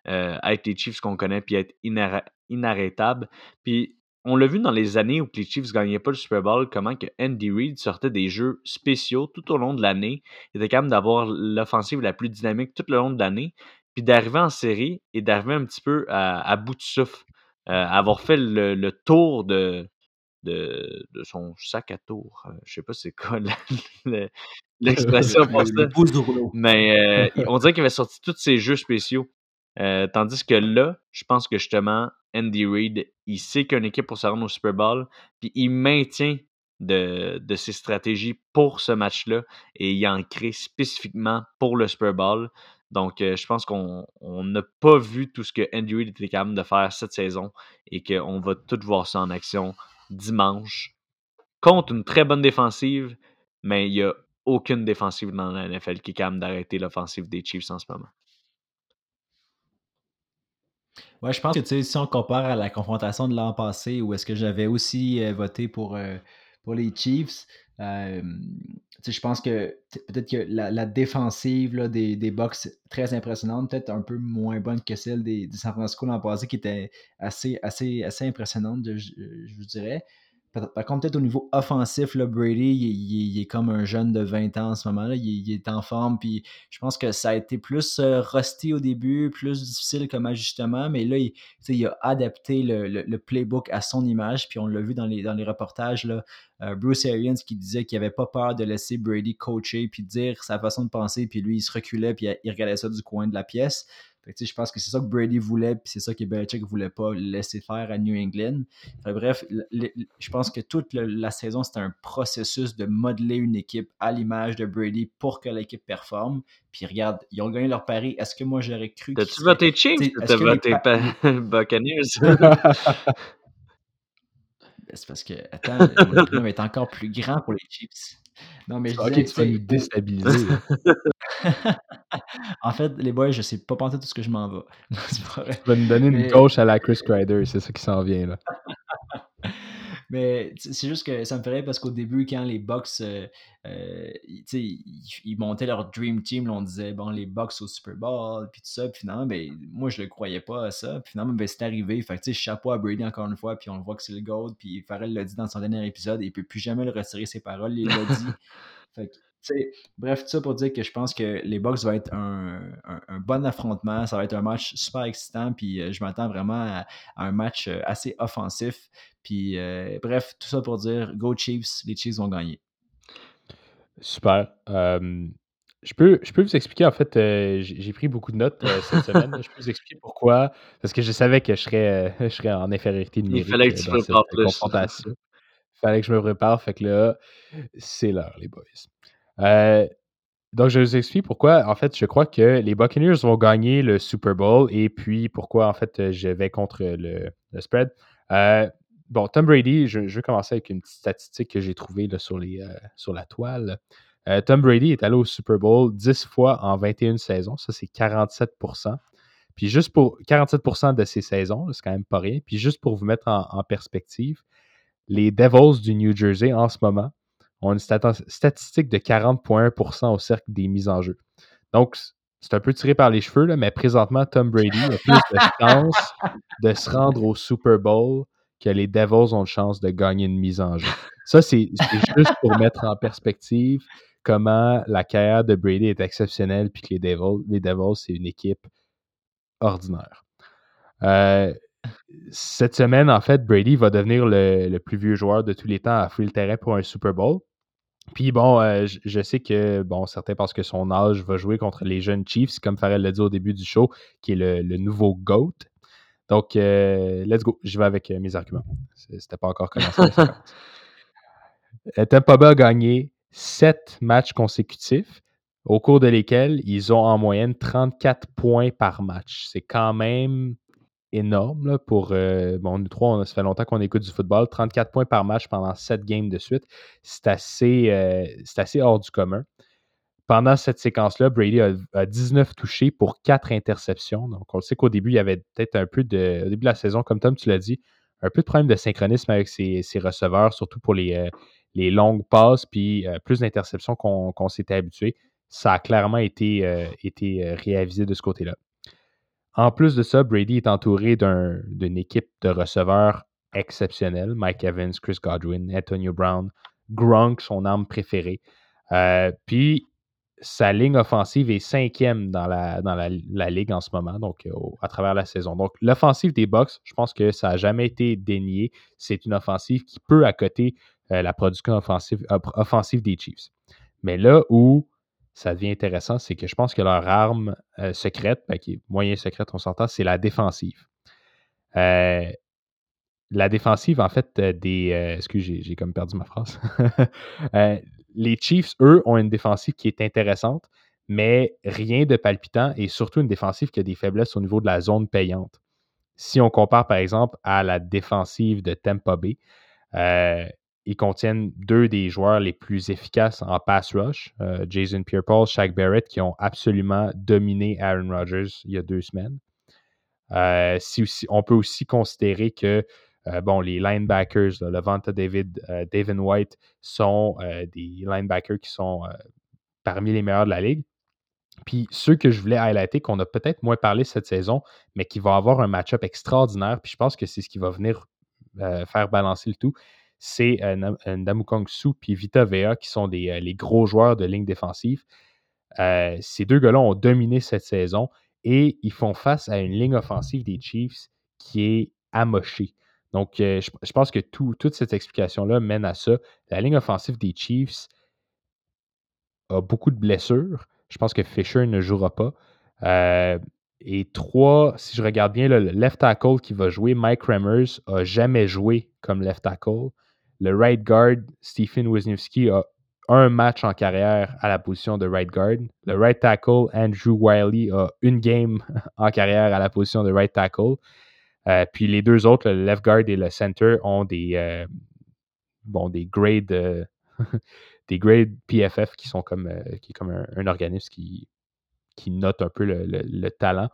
Speaker 3: euh, être les Chiefs qu'on connaît puis être inarr- inarrêtables. Puis on l'a vu dans les années où les Chiefs ne gagnaient pas le Super Bowl, comment que Andy Reid sortait des jeux spéciaux tout au long de l'année. Il était capable d'avoir l'offensive la plus dynamique tout le long de l'année. Puis d'arriver en série et d'arriver un petit peu à, à bout de souffle. Euh, avoir fait le, le tour de, de, de son sac à tour. Euh, je sais pas c'est quoi l'expression pour ça. Mais euh, on dirait qu'il avait sorti tous ses jeux spéciaux. Euh, tandis que là, je pense que justement, Andy Reid, il sait qu'une équipe pour se rendre au Super Bowl, puis il maintient de, ses stratégies pour ce match-là et il en crée spécifiquement pour le Super Bowl. Donc, euh, je pense qu'on on n'a pas vu tout ce que Andy Reid était capable de faire cette saison et qu'on va tout voir ça en action dimanche contre une très bonne défensive, mais il n'y a aucune défensive dans la NFL qui est capable d'arrêter l'offensive des Chiefs en ce moment.
Speaker 5: Ouais, je pense que si on compare à la confrontation de l'an passé, où est-ce que j'avais aussi euh, voté pour, euh, pour les Chiefs, je pense que peut-être que la, défensive des, des Bucks très impressionnante, peut-être un peu moins bonne que celle des, San Francisco l'an passé, qui était assez, assez, assez impressionnante, je vous dirais. Par, contre, peut-être au niveau offensif, là, Brady, il, il- il est comme un jeune de 20 ans en ce moment-là. Il, il est en forme, puis je pense que ça a été plus euh, rusty au début, plus difficile comme ajustement, mais là, il, a adapté le, le- le playbook à son image, puis on l'a vu dans les, dans les reportages, là, Bruce Arians qui disait qu'il n'avait pas peur de laisser Brady coacher, puis dire sa façon de penser, puis lui, il se reculait, puis il regardait ça du coin de la pièce. Fait que, je pense que c'est ça que Brady voulait, puis c'est ça que Belichick ne voulait pas laisser faire à New England. Fait, bref, je pense que toute le- la saison, c'était un processus de modeler une équipe à l'image de Brady pour que l'équipe performe. Puis regarde, ils ont gagné leur pari. Est-ce que moi j'aurais cru
Speaker 3: T'as-tu voté Chiefs ou t'as voté Buccaneers?
Speaker 5: C'est parce que, attends, le problème est encore plus grand pour les Chiefs. Non, mais je
Speaker 4: Ok,
Speaker 5: disais,
Speaker 4: tu vas nous déstabiliser.
Speaker 5: en fait, les boys, je sais pas penser tout ce que je m'en vais.
Speaker 4: Tu vas nous donner une gauche à la Chris Kreider, c'est ça qui s'en vient là.
Speaker 5: Mais c'est juste que ça me ferait parce qu'au début, quand les Bucks, euh, euh, ils- tu sais, ils, ils montaient leur Dream Team, là, on disait, bon, les Bucks au Super Bowl, puis tout ça. Puis finalement, ben, moi, je le croyais pas à ça. Puis finalement, ben, c'est arrivé. Fait que, tu sais, chapeau à Brady encore une fois, puis on le voit que c'est le GOAT. Puis Farrell l'a dit dans son dernier épisode, et il peut plus jamais le retirer ses paroles, il l'a dit. Fait que, bref, tout ça pour dire que je pense que les Bucks vont être un, un- un bon affrontement. Ça va être un match super excitant. Puis euh, je m'attends vraiment à, à un match euh, assez offensif. Puis euh, bref, tout ça pour dire Go Chiefs, les Chiefs vont gagner.
Speaker 4: Super. Euh, je, peux, je peux vous expliquer, en fait, euh, j'ai pris beaucoup de notes euh, cette semaine. Je peux vous expliquer pourquoi. Parce que je savais que je serais, je serais en infériorité numérique
Speaker 3: fallait que tu
Speaker 4: dans cette
Speaker 3: plus.
Speaker 4: confrontation. Il fallait que je me prépare. Fait que là, c'est l'heure, les boys. Euh, donc, je vous explique pourquoi, en fait, je crois que les Buccaneers vont gagner le Super Bowl et puis pourquoi, en fait, je vais contre le, spread. Euh, bon, Tom Brady, je, vais commencer avec une petite statistique que j'ai trouvée euh, sur la toile. Tom Brady est allé au Super Bowl 10 fois en 21 saisons. Ça, c'est 47% Puis juste pour 47% de ces saisons, c'est quand même pas rien. Puis juste pour vous mettre en perspective, les Devils du New Jersey en ce moment ont une statistique de 40,1% au cercle des mises en jeu. Donc, c'est un peu tiré par les cheveux, là, mais présentement, Tom Brady a plus de chances de se rendre au Super Bowl que les Devils ont de chance de gagner une mise en jeu. Ça, c'est juste pour mettre en perspective comment la carrière de Brady est exceptionnelle, puis que les Devils, les Devils c'est une équipe ordinaire. Euh, cette semaine, en fait, Brady va devenir le, le plus vieux joueur de tous les temps à fouiller le terrain pour un Super Bowl. Puis bon, euh, je, je sais que bon, certains pensent que son âge va jouer contre les jeunes Chiefs, comme Farrell l'a dit au début du show, qui est le, le nouveau GOAT. Donc, euh, let's go. Je vais avec euh, mes arguments. C'était pas encore commencé. Tampa Bay a gagné sept matchs consécutifs, au cours de lesquels ils ont en moyenne 34 points par match. C'est quand même énorme là, pour. euh, bon, nous trois, on- ça fait longtemps qu'on écoute du football. 34 points par match pendant sept games de suite. C'est assez, euh, assez hors du commun. Pendant cette séquence-là, Brady a, a 19 touchés pour 4 interceptions. Donc, on le sait qu'au début, il y avait peut-être un peu de. Au début de la saison, comme Tom, tu l'as dit, un peu de problème de synchronisme avec ses, ses receveurs, surtout pour les, euh, les longues passes, puis plus d'interceptions qu'on s'était habitué. Ça a clairement été, été réavisé de ce côté-là. En plus de ça, Brady est entouré d'un- d'une équipe de receveurs exceptionnelle. Mike Evans, Chris Godwin, Antonio Brown, Gronk, son arme préférée. Euh, puis, sa ligne offensive est cinquième dans la, ligue en ce moment, donc euh, à travers la saison. Donc, l'offensive des Bucks, je pense que ça n'a jamais été dénié. C'est une offensive qui peut accoter euh, la production offensive, offensive des Chiefs. Mais là où ça devient intéressant, c'est que je pense que leur arme euh, secrète, ben, qui est moyen secrète, on s'entend, c'est la défensive. Euh, la défensive, en fait, euh, des. euh, excuse, j'ai comme perdu ma phrase. Les Chiefs, eux, ont une défensive qui est intéressante, mais rien de palpitant et surtout une défensive qui a des faiblesses au niveau de la zone payante. Si on compare, par exemple, à la défensive de Tampa Bay, ils contiennent deux des joueurs les plus efficaces en pass rush, euh, Jason Pierre-Paul, Shaq Barrett, qui ont absolument dominé Aaron Rodgers il y a deux semaines. Euh, si on peut aussi considérer que euh, bon, les linebackers, là, Levanta David, euh, David White, sont des linebackers qui sont parmi les meilleurs de la ligue. Puis ceux que je voulais highlighter, qu'on a peut-être moins parlé cette saison, mais qui vont avoir un match-up extraordinaire, puis je pense que c'est ce qui va venir faire balancer le tout, c'est euh, euh, Ndamukong Su puis Vita Vea, qui sont euh, les gros joueurs de ligne défensive. Ces deux gars-là ont dominé cette saison et ils font face à une ligne offensive des Chiefs qui est amochée. Donc, je, pense que tout- toute cette explication-là mène à ça. La ligne offensive des Chiefs a beaucoup de blessures. Je pense que Fisher ne jouera pas. Et trois, si je regarde bien, le left tackle qui va jouer, Mike Remmers, a jamais joué comme left tackle. Le right guard, Stephen Wisniewski, a un match en carrière à la position de right guard. Le right tackle, Andrew Wiley, a une game en carrière à la position de right tackle. Euh, puis les deux autres, le left guard et le center, ont des, euh, grades, euh, PFF qui sont comme, qui comme un, organisme qui, note un peu le talent.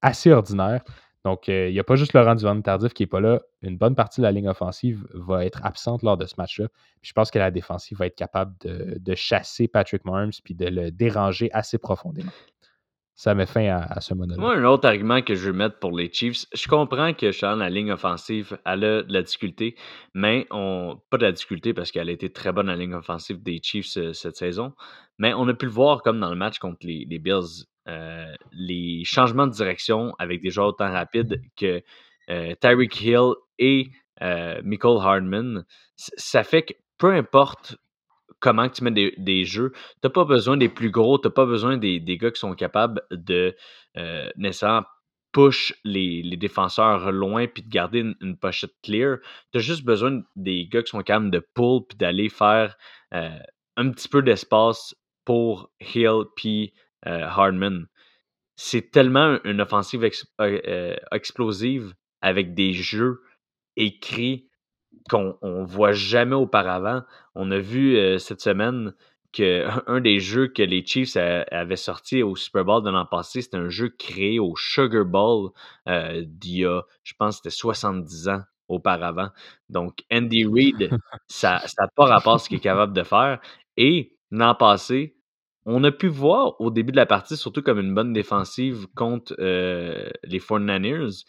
Speaker 4: Assez ordinaire. Donc, euh, il n'y a pas juste Laurent Duverne Tardif qui n'est pas là. Une bonne partie de la ligne offensive va être absente lors de ce match-là. Je pense que la défensive va être capable de, de chasser Patrick Mahomes puis de le déranger assez profondément. Ça met fin à, à ce monologue.
Speaker 3: Moi, un autre argument que je veux mettre pour les Chiefs, je comprends que Sean, la ligne offensive, elle a de la difficulté, mais on. Pas de la difficulté parce qu'elle a été très bonne, la ligne offensive des Chiefs euh, cette saison. Mais on a pu le voir comme dans le match contre les, Bills. euh, les changements de direction avec des joueurs autant rapides que euh, Tyreek Hill et Michael Hardman, ça fait que peu importe comment tu mets des, des jeux, t'as pas besoin des plus gros, t'as pas besoin des, des gars qui sont capables de euh, nécessairement push les, les défenseurs loin puis de garder une, une pochette clear. T'as juste besoin des gars qui sont capables de pull puis d'aller faire euh, un petit peu d'espace pour Hill puis euh, Hardman. C'est tellement une offensive euh, explosive avec des jeux écrits qu'on on voit jamais auparavant. On a vu euh, cette semaine que un des jeux que les Chiefs a- avaient sorti au Super Bowl de l'an passé, c'était un jeu créé au Sugar Bowl euh, d'il y a, je pense, c'était 70 ans auparavant. Donc, Andy Reid, ça n'a pas rapport à ce qu'il est capable de faire. Et l'an passé, on a pu voir au début de la partie, surtout comme une bonne défensive contre euh, les 49ers,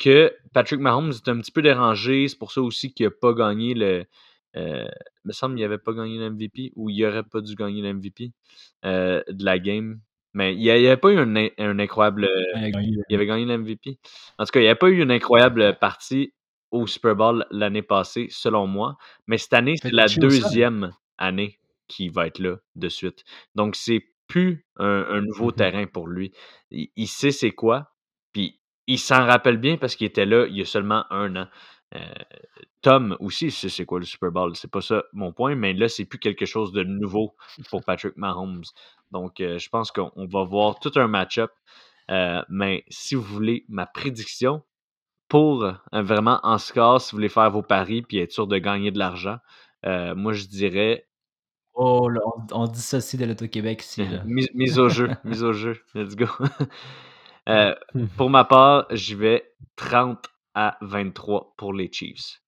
Speaker 3: que Patrick Mahomes est un petit peu dérangé. C'est pour ça aussi qu'il n'a pas gagné le. Euh, il me semble qu'il n'avait pas gagné le MVP ou il n'aurait pas dû gagner le MVP euh, de la game. Mais il n'y avait pas eu un, un incroyable.
Speaker 5: Il gagné
Speaker 3: Il avait gagné le MVP. En tout cas, il n'y a pas eu une incroyable partie au Super Bowl l'année passée, selon moi. Mais cette année, c'est la deuxième année qui va être là de suite. Donc, c'est plus un, un nouveau
Speaker 4: Mhm.
Speaker 3: terrain pour lui. Il, il sait c'est quoi, il s'en rappelle bien parce qu'il était là il y a seulement un an. Euh, Tom aussi sait c'est quoi le Super Bowl? C'est pas ça mon point, mais là, c'est plus quelque chose de nouveau pour Patrick Mahomes. Donc, euh, je pense qu'on on va voir tout un match-up. Euh, mais si vous voulez ma prédiction pour vraiment en score, si vous voulez faire vos paris puis être sûr de gagner de l'argent, moi je dirais
Speaker 5: Oh, là, on, on dissocie de l'Auto-Québec ici. Là.
Speaker 3: mise, mise au jeu, mise au jeu, let's go. Euh, pour ma part, je vais 30 à 23 pour les Chiefs.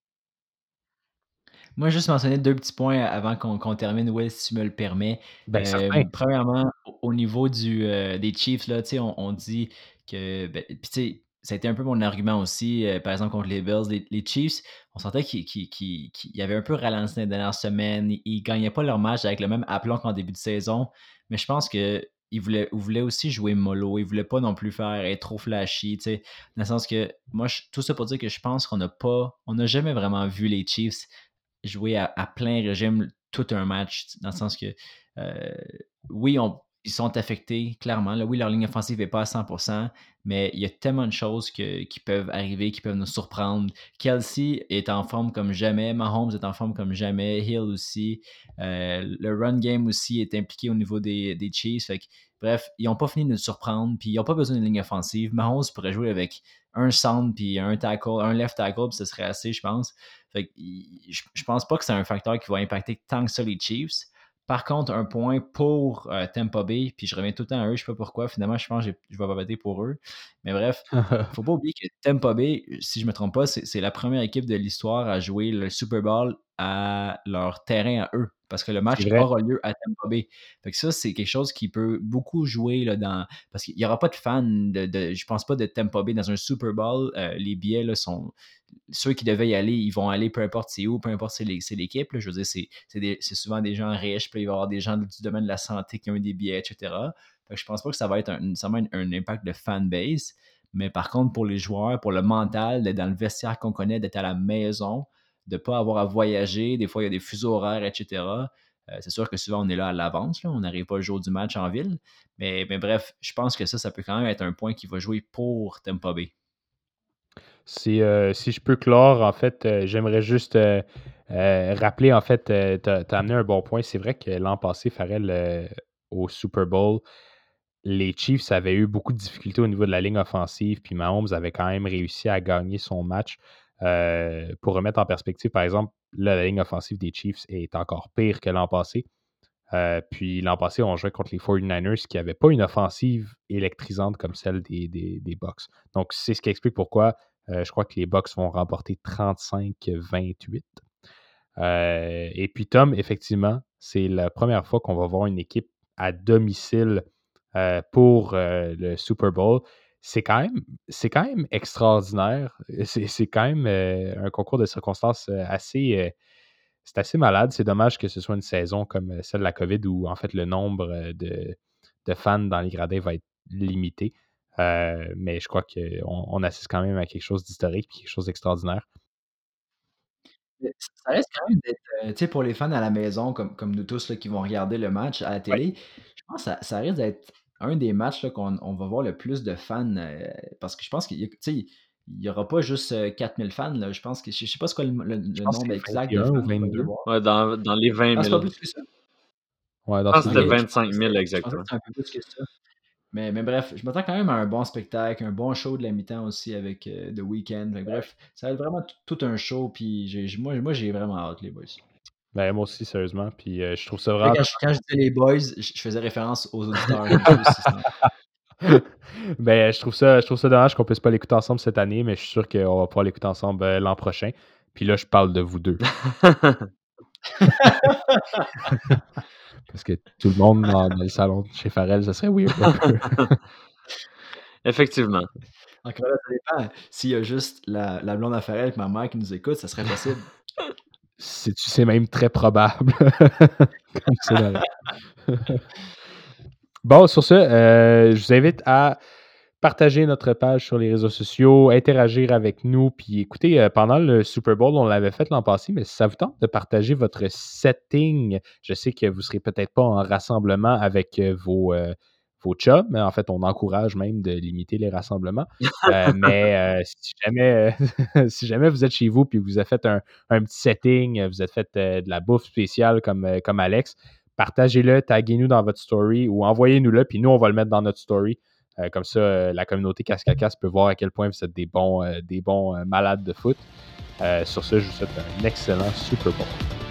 Speaker 5: Moi, juste mentionner deux petits points avant qu'on termine, Will, si tu me le permets.
Speaker 4: Ben,
Speaker 5: Euh, premièrement, au, au niveau du, euh, des Chiefs, là, on, on dit que. ben, Puis, tu sais, ça a été un peu mon argument aussi, euh, par exemple, contre les Bills. Les, les Chiefs, on sentait qu'ils qu'ils- qu'ils avaient un peu ralenti dans les dernières semaines. Ils ne gagnaient pas leur match avec le même aplomb qu'en début de saison. Mais je pense que. Ils voulaient, ils voulaient aussi jouer mollo. Ils voulaient pas non plus faire être trop flashy. tu sais. Dans le sens que, moi, tout ça pour dire que je pense qu'on n'a pas. On n'a jamais vraiment vu les Chiefs jouer à, à plein régime tout un match, dans le sens que, euh, oui, on- ils sont affectés, clairement. Là, oui, leur ligne offensive n'est pas à 100%, mais il y a tellement de choses que- qui peuvent arriver, qui peuvent nous surprendre. Kelsey est en forme comme jamais, Mahomes est en forme comme jamais, Hill aussi. Euh, le run game aussi est impliqué au niveau des, des Chiefs. Fait que, bref, ils n'ont pas fini de nous surprendre, puis ils n'ont pas besoin d'une ligne offensive. Mahomes pourrait jouer avec un sound, puis un tackle, un left tackle, puis ce serait assez, je pense. Fait que, je, je pense pas que c'est un facteur qui va impacter tant que ça les Chiefs. Par contre, un point pour euh, Tampa Bay, puis je reviens tout le temps à eux, je sais pas pourquoi. Finalement, je pense que je vais voter pour eux. Mais bref, faut pas oublier que Tampa Bay, si je me trompe pas, c'est la première équipe de l'histoire à jouer le Super Bowl à leur terrain à eux. Parce que le match aura lieu à Tampa Bay. Fait que ça, c'est quelque chose qui peut beaucoup jouer là, dans. Parce qu'il n'y aura pas de fans de, de- Je pense pas de Tampa Bay dans un Super Bowl. Euh, les billets là, sont. Ceux qui devaient y aller, ils vont aller peu importe c'est où, peu importe c'est l'équipe. Je veux dire, c'est- souvent des gens riches, puis il va y avoir des gens du domaine de la santé qui ont eu des billets, etc. Fait que je pense pas que ça va être un, nécessairement un, un impact de fanbase. Mais par contre, pour les joueurs, pour le mental, d'être dans le vestiaire qu'on connaît, d'être à la maison, de ne pas avoir à voyager, des fois il y a des fuseaux horaires, etc. Euh, c'est sûr que souvent on est là à l'avance, on n'arrive pas le jour du match en ville. Mais, bref, je pense que ça, ça peut quand même être un point qui va jouer pour Tampa Bay.
Speaker 4: Si, euh, je peux clore, en fait, euh, j'aimerais juste rappeler, en fait, tu as, amené un bon point. C'est vrai que l'an passé, Farrell, au Super Bowl, les Chiefs avaient eu beaucoup de difficultés au niveau de la ligne offensive, puis Mahomes avait quand même réussi à gagner son match. Euh, pour remettre en perspective, par exemple, la ligne offensive des Chiefs est encore pire que l'an passé. Euh, puis l'an passé, on jouait contre les 49ers qui n'avaient pas une offensive électrisante comme celle des, des, des Bucks. Donc, c'est ce qui explique pourquoi euh, je crois que les Bucks vont remporter 35-28. Euh, et puis, Tom, effectivement, c'est la première fois qu'on va voir une équipe à domicile pour le Super Bowl. C'est quand même, c'est quand même extraordinaire. C'est, quand même euh, un concours de circonstances euh, assez, euh, c'est assez malade. C'est dommage que ce soit une saison comme celle de la COVID où en fait le nombre de, de fans dans les gradins va être limité. Euh, mais je crois qu'on on assiste quand même à quelque chose d'historique et quelque chose d'extraordinaire.
Speaker 5: Ça reste quand même d'être, tu sais, pour les fans à la maison, comme, comme nous tous là, qui vont regarder le match à la télé, ouais. je pense que ça, ça risque d'être un des matchs qu'on on va voir le plus de fans. Euh, parce que je pense qu'il n'y aura pas juste euh, 4000 fans. Là. Je pense que je ne sais pas ce qu'est le, le, le nombre exact de fans.
Speaker 4: Ou 22.
Speaker 3: Ouais, dans, dans les 20 000.
Speaker 5: Ah, c'est pas plus que ça?
Speaker 4: Ouais,
Speaker 3: je pense que c'était 25 000 exactement.
Speaker 5: C'est un peu plus que ça. Mais, mais, bref, je m'attends quand même à un bon spectacle, un bon show de la mi-temps aussi avec euh, The Weeknd. Bref, ça va être vraiment tout un show. Puis j'ai, moi, moi j'ai vraiment hâte, les boys.
Speaker 4: Ben, moi aussi, sérieusement. Puis euh, je trouve ça vraiment.
Speaker 5: Quand je, quand je disais les boys, je, faisais référence aux auditeurs.
Speaker 4: ben, je trouve ça, je trouve ça dommage qu'on puisse pas l'écouter ensemble cette année, mais je suis sûr qu'on va pouvoir l'écouter ensemble euh, l'an prochain. Puis là, je parle de vous deux. Parce que tout le monde dans, dans le salon chez Farrell, ça serait weird.
Speaker 3: Effectivement.
Speaker 5: Encore là, ça dépend. S'il y a juste la, la blonde à Farrell et ma mère qui nous écoute, ça serait possible.
Speaker 4: C'est même très probable. bon, sur ce, euh, je vous invite à partager notre page sur les réseaux sociaux, interagir avec nous. Puis écoutez, euh, pendant le Super Bowl, on l'avait fait l'an passé, mais si ça vous tente de partager votre setting, je sais que vous ne serez peut-être pas en rassemblement avec euh, vos, vos chums, mais en fait, on encourage même de limiter les rassemblements. mais si, jamais, si jamais vous êtes chez vous puis vous avez fait un, petit setting, vous avez fait de la bouffe spéciale comme, comme Alex, partagez-le, taguez-nous dans votre story ou envoyez-nous-le, puis nous, on va le mettre dans notre story. Euh, comme ça, euh, la communauté Cascacas peut voir à quel point vous êtes des bons, euh, des bons malades de foot. sur ce, je vous souhaite un excellent Super Bowl.